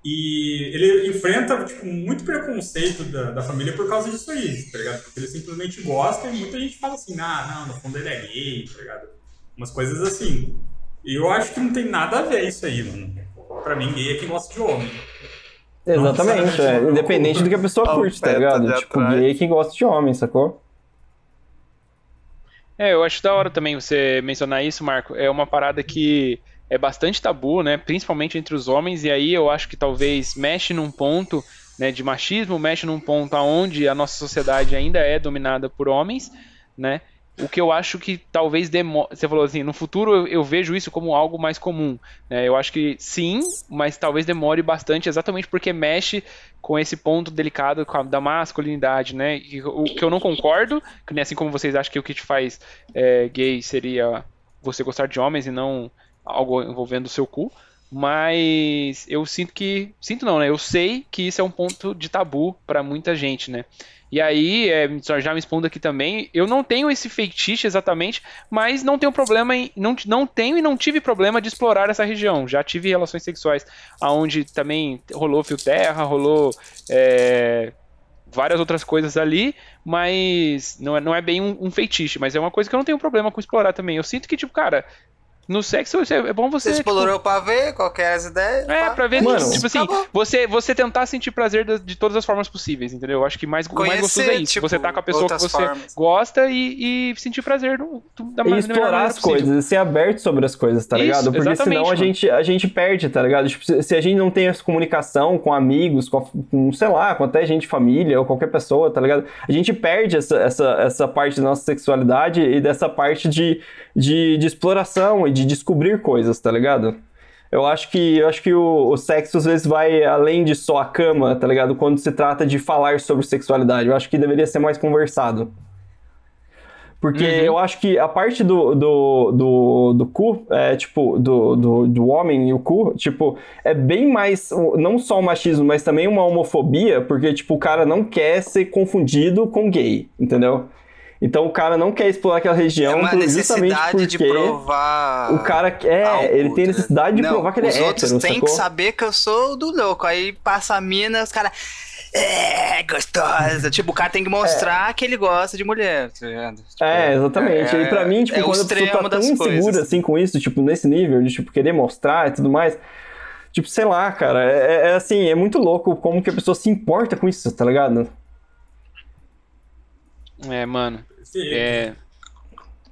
E ele enfrenta tipo, muito preconceito da, da família por causa disso aí, tá ligado? Porque ele simplesmente gosta e muita gente fala assim, ah, não, no fundo ele é gay, tá ligado? Umas coisas assim. E eu acho que não tem nada a ver isso aí, mano. Pra mim, gay é quem gosta de homem. Exatamente, é. Independente do que a pessoa curte, tá ligado? Tipo, atrás. gay é quem gosta de homem, sacou? É, eu acho da hora também você mencionar isso, Marco. É uma parada que é bastante tabu, né? Principalmente entre os homens, e aí eu acho que talvez mexe num ponto né, de machismo, mexe num ponto aonde a nossa sociedade ainda é dominada por homens, né? O que eu acho que talvez demore. Você falou assim, no futuro eu, eu vejo isso como algo mais comum. Né? Eu acho que sim, mas talvez demore bastante, exatamente porque mexe com esse ponto delicado da masculinidade, né? E o que eu não concordo, que nem assim como vocês acham que o que te faz é, gay seria você gostar de homens e não algo envolvendo o seu cu. Mas eu sinto que. Sinto não, né? Eu sei que isso é um ponto de tabu pra muita gente, né? E aí, é, já me expondo aqui também, eu não tenho esse feitiço exatamente, mas não tenho problema em. Não, não tenho e não tive problema de explorar essa região. Já tive relações sexuais onde também rolou fio terra, rolou é, várias outras coisas ali, mas não é, não é bem um, um feitiço, mas é uma coisa que eu não tenho problema com explorar também. Eu sinto que, tipo, cara, no sexo é bom você. Você tipo, explorou pra ver qual que eram as ideias? é, pá. pra ver, Mano, tipo assim, acabou. você, você tentar sentir prazer de, de todas as formas possíveis, entendeu? Eu acho que mais, o mais Conhecer, gostoso é isso. tipo, você tá com a pessoa que você formas. gosta e, e sentir prazer do, do, da, E explorar maneira as possível. coisas, e ser aberto sobre as coisas, tá Isso, ligado? Porque senão a gente, a gente perde, tá ligado? Tipo, se, se a gente não tem essa comunicação com amigos, com, a- com, sei lá, com até gente família ou qualquer pessoa, tá ligado? A gente perde essa, essa, essa parte da nossa sexualidade e dessa parte de, de, de exploração e de descobrir coisas, tá ligado? Eu acho que, eu acho que o, o sexo às vezes vai além de só a cama, tá ligado? Quando se trata de falar sobre sexualidade. Eu acho que deveria ser mais conversado. Porque Uhum. eu acho que a parte do, do, do, do cu, é, tipo, do, do, do homem e o cu, tipo, é bem mais, não só o machismo, mas também uma homofobia, porque, tipo, o cara não quer ser confundido com gay, entendeu? Então o cara não quer explorar aquela É região uma por- justamente necessidade porque de provar. o cara quer, algo, ele tem tá necessidade de ligado? provar que ele os é outros hétero, têm que saber que eu sou do louco. Aí passa a mina, os caras. É, gostosa. Tipo, o cara tem que mostrar que ele gosta de mulher, tá ligado? Tipo, É, exatamente. é- e pra mim, tipo, é quando a pessoa tá tão insegura coisas. assim com isso, tipo, nesse nível de tipo, querer mostrar e tudo mais. Tipo, sei lá, cara, é, é assim, é muito louco como que a pessoa se importa com isso, tá ligado? É, mano. Sim. É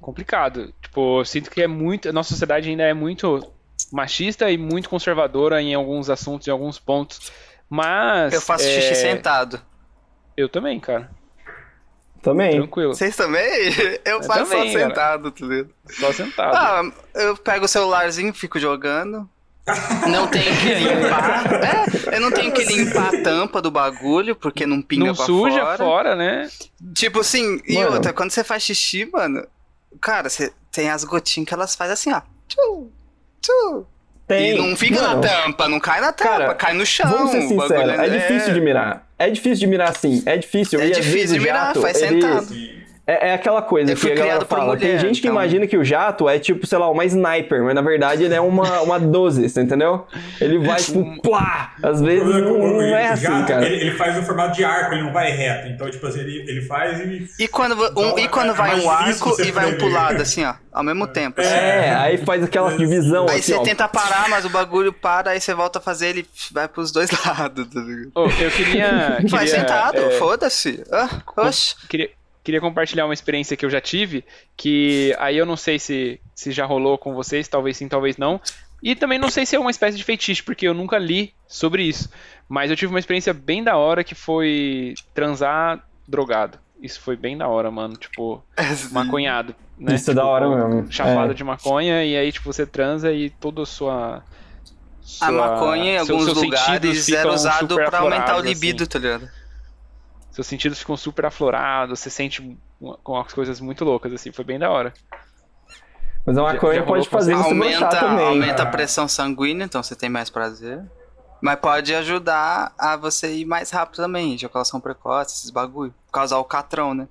complicado. Tipo, eu sinto que é muito. A nossa sociedade ainda é muito machista e muito conservadora em alguns assuntos, em alguns pontos. Mas. Eu faço é, xixi sentado. Eu também, cara. Também. Tranquilo. Vocês também? Eu, Eu faço também, só cara. sentado, tá ligado? Só sentado. Ah, eu pego o celularzinho, fico jogando. Não tenho que limpar. É, eu não tenho que limpar a tampa do bagulho, porque não pinga não pra suja fora. fora, né? Tipo assim, e Mano. outra, quando você faz xixi, mano, cara, você tem as gotinhas que elas fazem assim, ó. Tchu, tchu. Tem. E não fica Mano, na tampa, não cai na tampa, cara, cai no chão. Vamos ser sinceros, bagulho é difícil de mirar. É difícil de mirar sim, é difícil. É e difícil de mirar, jato, faz ele- sentado. É, é aquela coisa Eu que a galera fala. Tem mulher, gente que então- imagina que o jato é tipo, sei lá, uma sniper, mas na verdade ele é uma, uma 12, você entendeu? Ele vai tipo, plá! Às O vezes é não, o- não é o assim, jato, cara. Ele, ele faz no formato de arco, ele não vai reto. Então, tipo assim, ele, ele faz e. E quando, um, Então, e quando é vai um arco e vai um prever. pro lado, assim, ó, ao mesmo tempo. assim. É, aí faz aquela divisão Aí assim, você ó. tenta parar, mas o bagulho para, aí você volta a fazer, ele vai pros dois lados, tá ligado? Ô, eu queria. Faz sentado, é, foda-se. Ah, oxe. queria, queria compartilhar uma experiência que eu já tive, que aí eu não sei se, se já rolou com vocês, talvez sim, talvez não, E também não sei se é uma espécie de feitiço, porque eu nunca li sobre isso. Mas eu tive uma experiência bem da hora que foi transar drogado. Isso foi bem da hora, mano. Tipo, maconhado. Né? Isso é tipo, da hora mesmo. Chapado É. de maconha, e aí, tipo, você transa e toda a sua. A sua- maconha em alguns lugares era usado pra aumentar o libido, assim. tá ligado? Seus sentidos ficam super aflorados, você sente uma- com as coisas muito loucas, assim. Foi bem da hora. Mas a Já- maconha já pode fazer você Aumenta, também. aumenta a pressão sanguínea, então você tem mais prazer. Mas pode ajudar a você ir mais rápido também, ejaculação precoce, esses bagulho. Causar o catrão, né?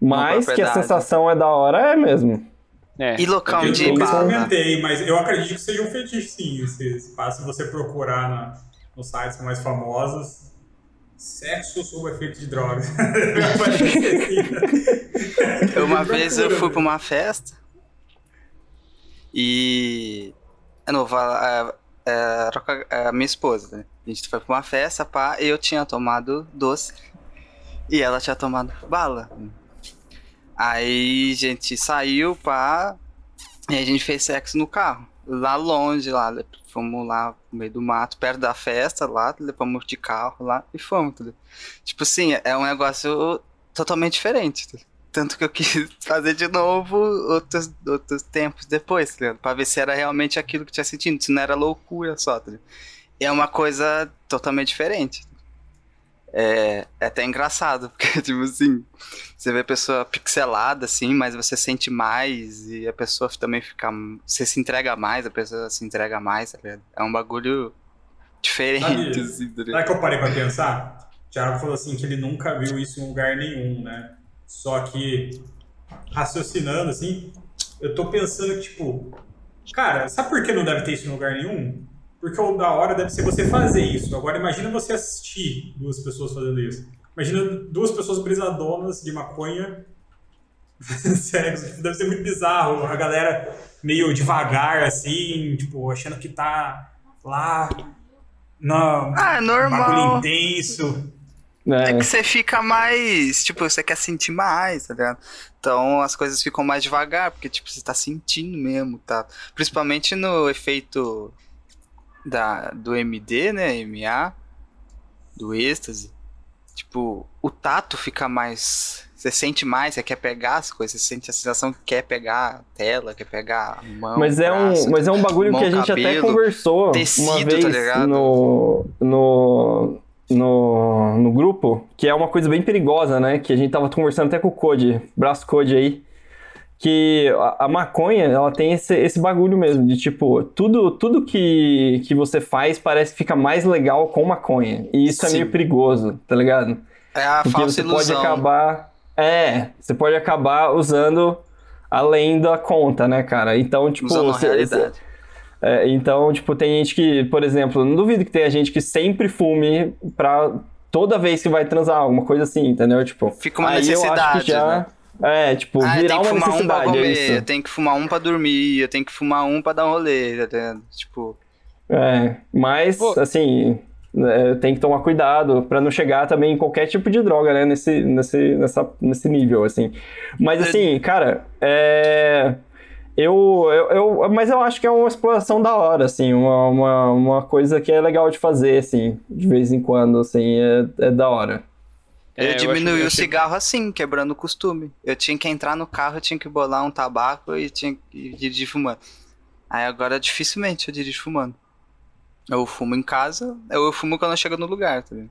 Mas que a sensação é da hora, é mesmo. É. E local Eu de bala. experimentei, mas eu acredito que seja um fetiche sim. Se, você procurar na, nos sites mais famosos, sexo sob efeito de drogas. Uma vez eu fui pra uma festa e. Eu não era com a, a minha esposa, né? A gente foi pra uma festa, pá, e eu tinha tomado doce e ela tinha tomado bala. Aí a gente saiu, pá, e a gente fez sexo no carro, lá longe, lá. Fomos lá no meio do mato, perto da festa, lá, fomos de carro lá e fomos, tudo. Tipo assim, é um negócio totalmente diferente. tá? Tanto que eu quis fazer de novo outros, outros tempos depois, tá? Pra ver se era realmente aquilo que tinha sentido, se não era loucura só, tá é uma coisa totalmente diferente. É, é até engraçado, porque, tipo assim, você vê a pessoa pixelada, assim, mas você sente mais e a pessoa também fica. Você se entrega mais, a pessoa se entrega mais, tá ligado? É um bagulho diferente, Sabe- assim, tá ligado? Que eu parei pra pensar? O Thiago falou assim que ele nunca viu isso em lugar nenhum, né? Só que, raciocinando assim, eu tô pensando que, tipo, cara, sabe por que não deve ter isso em lugar nenhum? Porque o da hora deve ser você fazer isso. Agora imagina você assistir duas pessoas fazendo isso. Imagina duas pessoas brisadonas de maconha. Sério, deve ser muito bizarro. A galera meio devagar, assim, tipo, achando que tá lá na Ah, é normal. bagulho intenso. É, É que você fica mais. Tipo, você quer sentir mais, tá ligado? Então as coisas ficam mais devagar, porque, tipo, você tá sentindo mesmo, tá? Principalmente no efeito da, do MD, né? MA, do êxtase. Tipo, o tato fica mais. Você sente mais, você quer pegar as coisas, você sente a sensação que quer pegar a tela, quer pegar a mão. mas, é braço, um, mas é um bagulho mão, que a gente até cabelo, conversou tecido, uma tá vez ligado? no, no, no, no grupo, que é uma coisa bem perigosa, né? Que a gente tava conversando até com o Code, braço Code aí, que a, a maconha, ela tem esse, esse bagulho mesmo, de tipo, tudo, tudo que, que você faz parece que fica mais legal com maconha. E isso é Sim. meio perigoso, tá ligado? É a Porque falsa você ilusão. pode acabar. É, você pode acabar usando além da conta, né, cara? Então, tipo. usando você- realidade. é, então, tipo, tem gente que, por exemplo, não duvido que tenha gente que sempre fume pra toda vez que vai transar, alguma coisa assim, entendeu? Tipo, Fica uma aí eu acho necessidade, que já. né? É, tipo, Ah, eu virar tenho que uma fumar um pra necessidade, é comer, isso. eu tenho que fumar um pra dormir, eu tenho que fumar um pra dar um rolê, tá? Tipo, É, mas, Pô. assim, é, tem que tomar cuidado pra não chegar também em qualquer tipo de droga, né, nesse, nesse, nessa, nesse nível, assim. Mas, assim, cara, é... Eu, eu, eu- mas eu acho que é uma exploração da hora, assim, uma, uma, uma coisa que é legal de fazer, assim, de vez em quando, assim, é, é da hora. É, eu eu o cigarro assim, quebrando o costume. Eu tinha que entrar no carro, eu tinha que bolar um tabaco e tinha que dirigir fumando. Aí agora dificilmente eu dirijo fumando. Eu fumo em casa, ou eu fumo quando eu chego no lugar, tá ligado?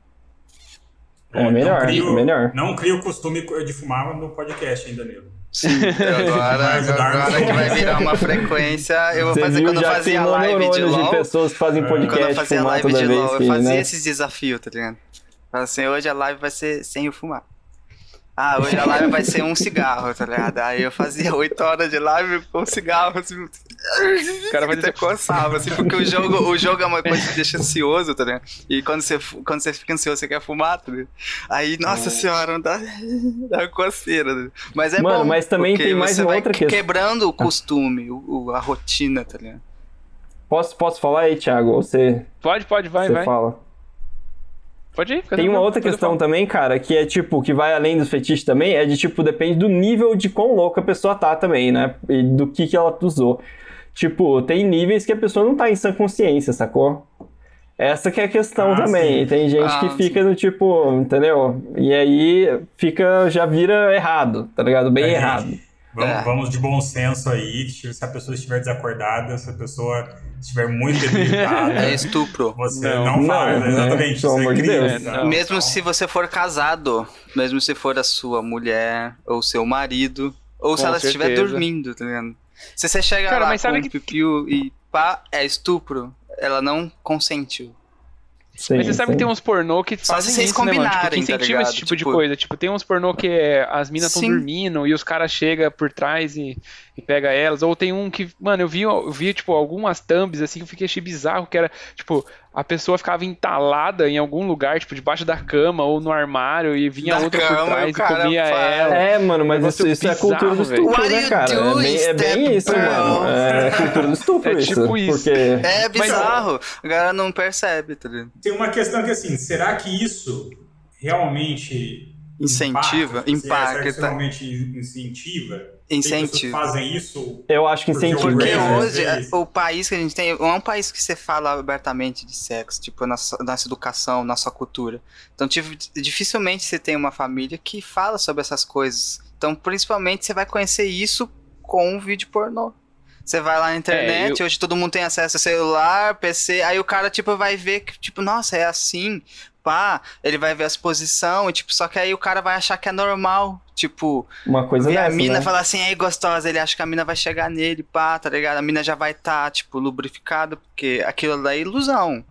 É Não melhor, crio- melhor. Não crio o costume de fumar no podcast ainda, Danilo. Sim, agora, agora que vai virar uma frequência, eu vou Você fazer viu quando eu fazia live de LOL. de pessoas que fazem podcast Quando eu fazia live de vez LOL, eu fazia né? esses desafios, tá ligado? Assim, hoje a live vai ser sem eu fumar. Ah, hoje a live vai ser um cigarro, tá ligado? Aí eu fazia 8 horas de live com um cigarro, assim. O cara vai até dizer, coçava, assim, porque o jogo, o jogo é uma coisa que te deixa ansioso, tá ligado? E quando você, quando você fica ansioso, você quer fumar, tá ligado? Aí, nossa senhora, dá, dá coceira. né? Mas é Mano, bom. mas também tem mais você uma vai outra questão. quebrando o costume, o, o- a rotina, tá ligado? Posso, posso falar aí, Thiago? Ou Você, Pode, pode, vai, você vai. fala. Pode ir. fica Tem uma outra questão também, cara, que é tipo, que vai além dos fetiches também, é de tipo, depende do nível de quão louca a pessoa tá também, né? E do que que ela usou. tipo, tem níveis que a pessoa não tá em sã consciência, sacou? Essa que é a questão Ah, também. sim. Tem gente Ah, que fica no tipo, entendeu? E aí fica, já vira errado, tá ligado? Bem É, errado. Vamos, É. vamos de bom senso aí. Se a pessoa estiver desacordada, se a pessoa estiver muito debilitada, É estupro. você Não. não, faz. Não, né? Exatamente. É de crime, Deus. tá? Mesmo Então, se você for casado, mesmo se for a sua mulher, ou seu marido, ou se Com ela estiver certeza. dormindo, tá ligado? Se você chega Cara, lá mas com sabe um que- pipiu e pá, é estupro, ela não consentiu. Sim, Mas você sabe sim. que tem uns pornô que Só fazem vocês isso, né, mano? Tipo, que combinarem, tá incentivam esse ligado? tipo, de Tipo- coisa. Tipo, tem uns pornô que é, as minas estão dormindo e os caras chegam por trás e, e pega elas. Ou tem um que, mano, eu vi, eu vi, tipo, algumas thumbs assim que eu fiquei achei bizarro, que era, tipo, a pessoa ficava entalada em algum lugar, tipo, debaixo da cama ou no armário e vinha Da outra cama, por e trás o e cara comia fala- ela. É, mano, mas isso, isso é cultura do bizarro, estupro, né, cara? É bem, é bem isso, bro? mano. É cultura do estupro É tipo isso. Porque É bizarro, a galera não percebe, tá ligado? Tem uma questão que, assim, será que isso realmente Incentiva, impacta? Será que isso impacta. realmente incentiva? Incentiva. fazem isso eu acho que Porque incentiva. o Porque hoje, vezes. o país que a gente tem, não é um país que você fala abertamente de sexo, tipo, na sua- nossa educação, nossa cultura. Então, tipo, dificilmente você tem uma família que fala sobre essas coisas. Então, principalmente, você vai conhecer isso com um vídeo pornô. Você vai lá na internet, eu- hoje todo mundo tem acesso a celular, PC, aí o cara, tipo, vai ver que, tipo, nossa, é assim, pá, ele vai ver as posições, e, tipo, só que aí o cara vai achar que é normal, tipo, Uma coisa a dessa, mina né? falar assim, aí gostosa, ele acha que a mina vai chegar nele, pá, tá ligado? A mina já vai estar, tipo, lubrificada, porque aquilo lá é ilusão.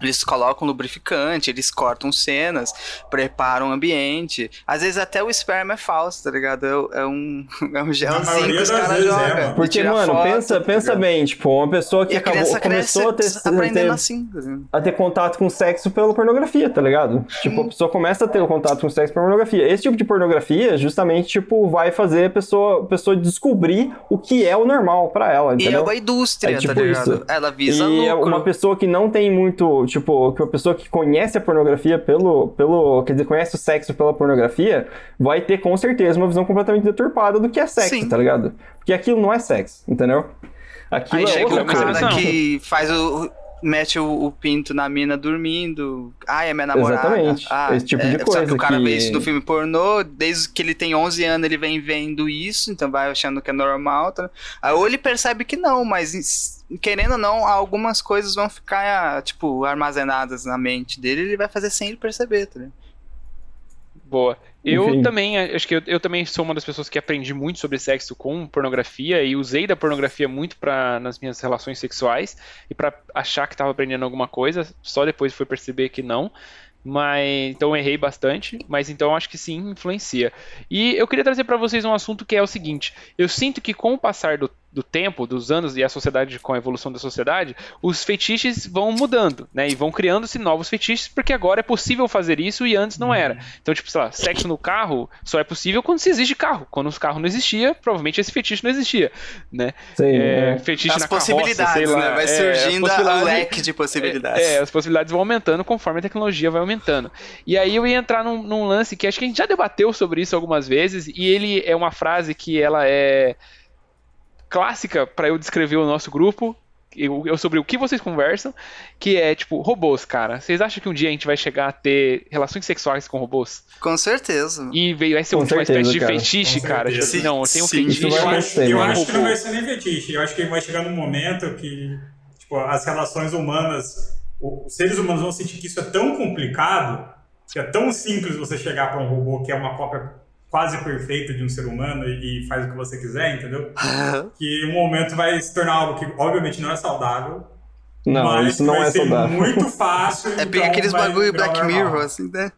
Eles colocam lubrificante, eles cortam cenas, preparam o ambiente. Às vezes até o esperma é falso, tá ligado? É, é um, é um gelzinho maioria que os caras é, jogam. e Porque, mano, foto, pensa, tá pensa bem, tipo, uma pessoa que a acabou, começou a ter, aprendendo ter- assim, tá a ter contato com sexo pela pornografia, tá ligado? Tipo, a pessoa começa a ter contato com sexo pela pornografia. Esse tipo de pornografia, justamente, tipo, vai fazer a pessoa, a pessoa descobrir o que é o normal pra ela, E é entendeu? uma indústria, É tipo tá ligado? isso. Ela visa E é lucro. uma pessoa que não tem muito, tipo, que uma pessoa que conhece a pornografia pelo, pelo, quer dizer, conhece o sexo pela pornografia, vai ter com certeza uma visão completamente deturpada do que é sexo, Sim. tá ligado? Porque aquilo não é sexo, entendeu? Aquilo Aí é chega outra cara coisa. não. que faz o. mete o, o pinto na mina dormindo. Ah, é minha namorada. Exatamente. Ah, Esse tipo de é, Só coisa que o cara que- vê isso no filme pornô, desde que ele tem 11 anos ele vem vendo isso, então vai achando que é normal. Tá? Aí, ou ele percebe que não, mas querendo ou não, algumas coisas vão ficar, tipo, armazenadas na mente dele e ele vai fazer sem ele perceber, tá ligado? Boa. Eu Enfim. também, acho que eu, eu também sou uma das pessoas que aprendi muito sobre sexo com pornografia e usei da pornografia muito para nas minhas relações sexuais e para achar que estava aprendendo alguma coisa, só depois fui perceber que não. Mas então errei bastante, mas então acho que sim, influencia. E eu queria trazer para vocês um assunto que é o seguinte: eu sinto que com o passar do, do tempo, dos anos e a sociedade, com a evolução da sociedade, os fetiches vão mudando, né? E vão criando-se novos fetiches, porque agora é possível fazer isso e antes não era. Então, tipo, sei lá, sexo no carro só é possível quando se existe carro. Quando os carros não existia, provavelmente esse fetiche não existia, né? Sim, É, é. fetiche As na carroça, possibilidades, sei lá, né? Vai é, surgindo as o leque de possibilidades. é, as possibilidades vão aumentando conforme a tecnologia vai aumentando. E aí eu ia entrar num, num lance que acho que a gente já debateu sobre isso algumas vezes, e ele é uma frase que ela é clássica para eu descrever o nosso grupo, eu, eu sobre o que vocês conversam, que é tipo, robôs, cara. Vocês acham que um dia a gente vai chegar a ter relações sexuais com robôs? Com certeza. E veio- vai ser Com uma certeza, espécie de cara. fetiche, Com cara? Tipo assim, não, eu tenho um fetiche. Eu mas acho, eu mano. acho que não vai ser nem fetiche. Eu acho que vai chegar num momento que tipo, as relações humanas, os seres humanos vão sentir que isso é tão complicado, que é tão simples você chegar para um robô que é uma cópia quase perfeita de um ser humano e, e faz o que você quiser, entendeu? Que um momento vai se tornar algo que obviamente não é saudável. Não, mas isso não vai é ser saudável. muito fácil. É bem então aqueles bagulho Black normal. Mirror, assim, né?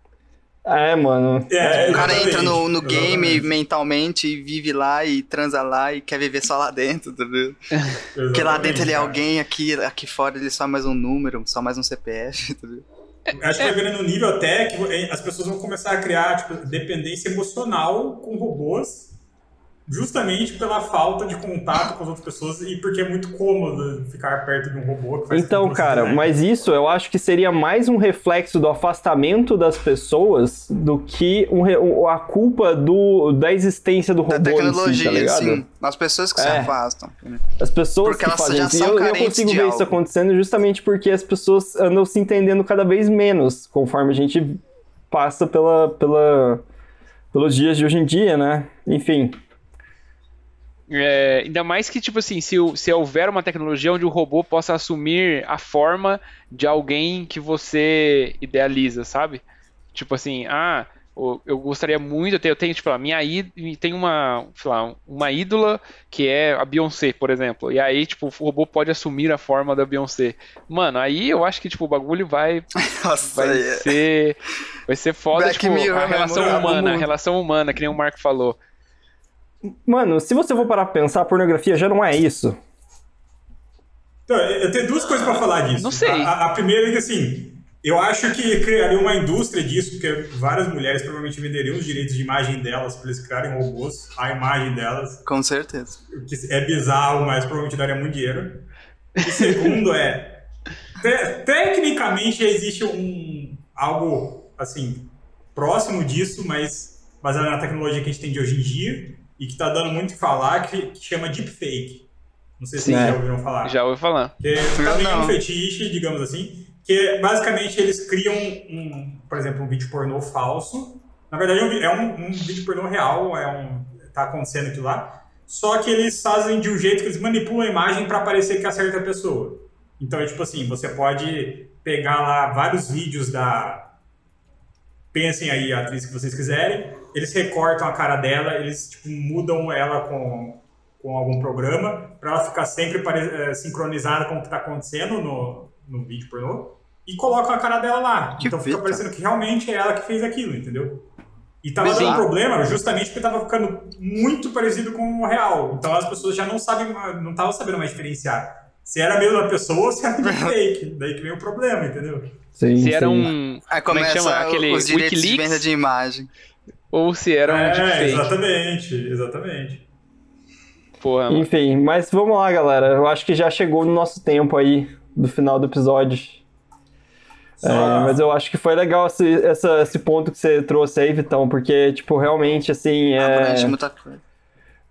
É, mano. É, O cara entra no, no game exatamente, mentalmente e vive lá e transa lá e quer viver só lá dentro, entendeu? Porque lá dentro ele é alguém, aqui, aqui fora ele é só mais um número, só mais um CPF, entendeu? Acho que vai virando um nível até que as pessoas vão começar a criar tipo, dependência emocional com robôs justamente pela falta de contato com as outras pessoas e porque é muito cômodo ficar perto de um robô que faz Então, você cara, quiser. mas isso eu acho que seria mais um reflexo do afastamento das pessoas do que um a culpa do, da existência do Da robô em si, tá tecnologia, ligado? sim. As pessoas que se É. afastam. As pessoas Porque que elas fazem já isso. E são eu, eu consigo ver isso algo. acontecendo justamente porque as pessoas andam se entendendo cada vez menos conforme a gente passa pela, pela, pelos dias de hoje em dia, né? Enfim. É, ainda mais que, tipo assim, se, se houver uma tecnologia onde o robô possa assumir a forma de alguém que você idealiza, sabe? Tipo assim, ah, eu gostaria muito, eu tenho, eu tenho tipo, a minha tem uma, lá, uma ídola que é a Beyoncé, por exemplo. E aí, tipo, o robô pode assumir a forma da Beyoncé. Mano, aí eu acho que, tipo, o bagulho vai Nossa, vai é- ser vai ser foda, Black tipo, Mirror a relação né? humana, a relação humana, que nem o Marco falou. Mano, se você for parar pra pensar, a pornografia já não é isso. Então, eu tenho duas coisas pra falar disso. Não sei. A, a- a primeira é que, assim, eu acho que criaria uma indústria disso, porque várias mulheres provavelmente venderiam os direitos de imagem delas pra eles criarem robôs, a imagem delas, Com certeza. o que é bizarro, mas provavelmente daria muito dinheiro. E segundo é, te- tecnicamente já existe um algo, assim, próximo disso, mas baseado na tecnologia que a gente tem de hoje em dia, e que tá dando muito o que falar, que, que chama deepfake. Não sei se Sim. vocês É. já ouviram falar. Já ouvi falar. Que também é um fetiche, digamos assim, que basicamente eles criam, um, por exemplo, um vídeo pornô falso. Na verdade, é um, é um, um vídeo pornô real, é um, tá acontecendo aquilo lá. Só que eles fazem de um jeito que eles manipulam a imagem para parecer que é certa pessoa. Então é tipo assim, você pode pegar lá vários vídeos da. Pensem aí a atriz que vocês quiserem. Eles recortam a cara dela, eles tipo, mudam ela com, com algum programa para ela ficar sempre pare- eh, sincronizada com o que está acontecendo no, no vídeo pornô e colocam a cara dela lá. Que então fica fita. parecendo que realmente é ela que fez aquilo, entendeu? E tava dando problema justamente porque tava ficando muito parecido com o real. Então as pessoas já não sabem, não estavam sabendo mais diferenciar se era a mesma pessoa ou se era fake. Daí que vem o problema, entendeu? Sim, Se era sim. um. Aí Como é que começa chama? Aquele os direitos de venda de imagem. Ou se era um é, deepfake. exatamente, exatamente. Porra, mano. Enfim, mas vamos lá, galera. Eu acho que já chegou no nosso tempo aí do final do episódio. Só- É, mas eu acho que foi legal esse, essa- esse ponto que você trouxe aí, Vitão, porque, tipo, realmente, assim, é, Abrange muita coisa.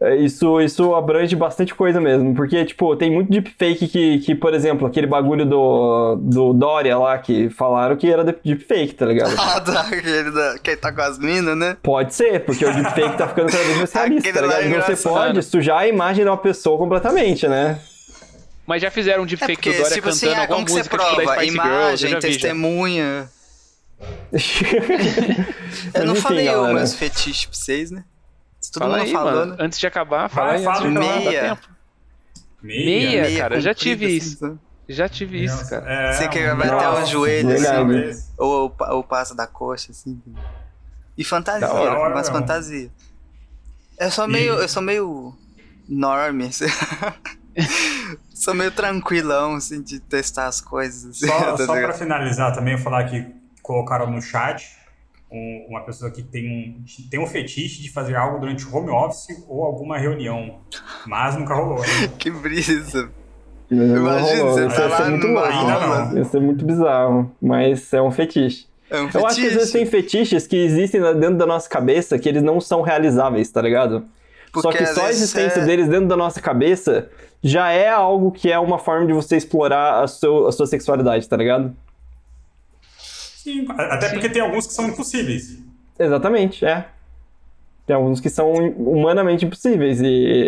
É, isso, isso abrange bastante coisa mesmo. Porque, tipo, tem muito deepfake que, que por exemplo, aquele bagulho do, do Dória lá, que falaram que era deepfake, tá ligado? Ah, daquele da, que tá com as minas, né? Pode ser, porque o deepfake tá ficando cada vez mais realista, tá Aquele lá ligado? é você pode sujar a imagem de uma pessoa completamente, né? Mas já fizeram um É deepfake porque, do Dória tipo assim, cantando ah, alguma como que você música tipo da prova? Girls, eu Imagem, já. testemunha. Eu Mas não enfim, falei galera. os meus fetiches pra vocês, né? Se todo Fala mundo aí, falou, mano. né? Antes de acabar, fala Vai, aí. fala antes de acabar, dá meia. tempo. Meia, cara, eu já tive isso. assim, Já tive isso, Nossa, cara. é, Você que vai até o joelho, assim, ou o pa- o passo da coxa, assim. E fantasia, Da hora, mas não. fantasia. Eu sou E- meio, eu sou meio norme, assim. sou meio tranquilão, assim, de testar as coisas. Assim, Só, tá só para ligado? finalizar também, eu falar que colocaram no chat um- uma pessoa que tem um, tem um fetiche de fazer algo durante o home office ou alguma reunião, mas nunca rolou. né? Que brisa. Imagina, rolou. você Isso tá ia ser lá muito louco. Aula. não. Ia ser muito bizarro, mas é um fetiche. É um Eu acho que às vezes tem fetiche. fetiches que existem dentro da nossa cabeça que eles não são realizáveis, tá ligado? só Porque que às só a existência é- deles dentro da nossa cabeça já é algo que é uma forma de você explorar a, seu- a sua sexualidade, tá ligado? Sim, até porque tem alguns que são impossíveis. Exatamente, é. Tem alguns que são humanamente impossíveis e,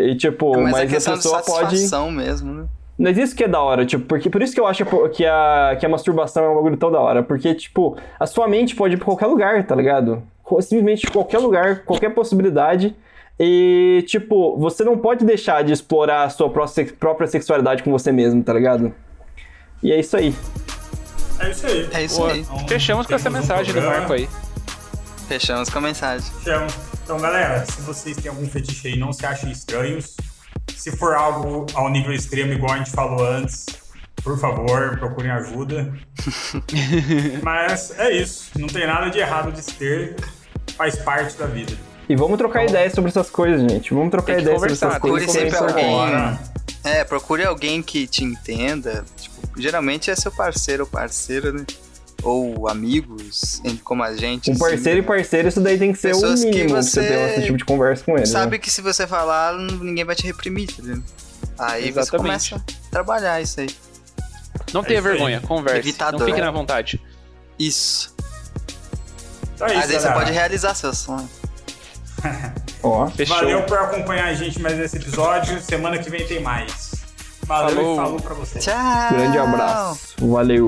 e, tipo, Mas, mas, é questão a pessoa de pode. mesmo, né? Mas isso que é da hora, tipo, porque por isso que eu acho que a, que a, a masturbação é um bagulho tão da hora. Porque, tipo, a sua mente pode ir pra qualquer lugar, tá ligado? Simplesmente qualquer lugar, qualquer possibilidade. E, tipo, você não pode deixar de explorar a sua própria sexualidade com você mesmo, tá ligado? E é isso aí. É isso aí. É isso Boa. aí. Então, Fechamos com essa temos um mensagem do. Marco aí. Fechamos com a mensagem. Então, então, galera, se vocês têm algum fetiche aí, não se achem estranhos. Se for algo ao nível extremo, igual a gente falou antes, por favor, procurem ajuda. Mas é isso. Não tem nada de errado de se ter. Faz parte da vida. E vamos trocar ideias sobre essas coisas, gente. Vamos trocar ideias sobre essas tem coisas. é sempre alguém-. É, procure alguém que te entenda. Tipo, geralmente é seu parceiro ou parceira, né? Ou amigos, como a gente. Um assim. parceiro e parceiro, isso daí tem que ser o Pessoas que mínimo pra você você ter esse tipo de conversa com ele. Sabe né? que se você falar, ninguém vai te reprimir, tá ligado? Aí você Exatamente. começa a trabalhar isso aí. Não tenha isso aí. vergonha, converse. Evitador. Não fique na vontade. Isso. Então é isso, vezes você galera. pode realizar seu sonho. Ó. Fechou. Valeu por acompanhar a gente mais nesse episódio. Semana que vem tem mais. Valeu Falou. e falou pra vocês. Tchau. Grande abraço. Valeu.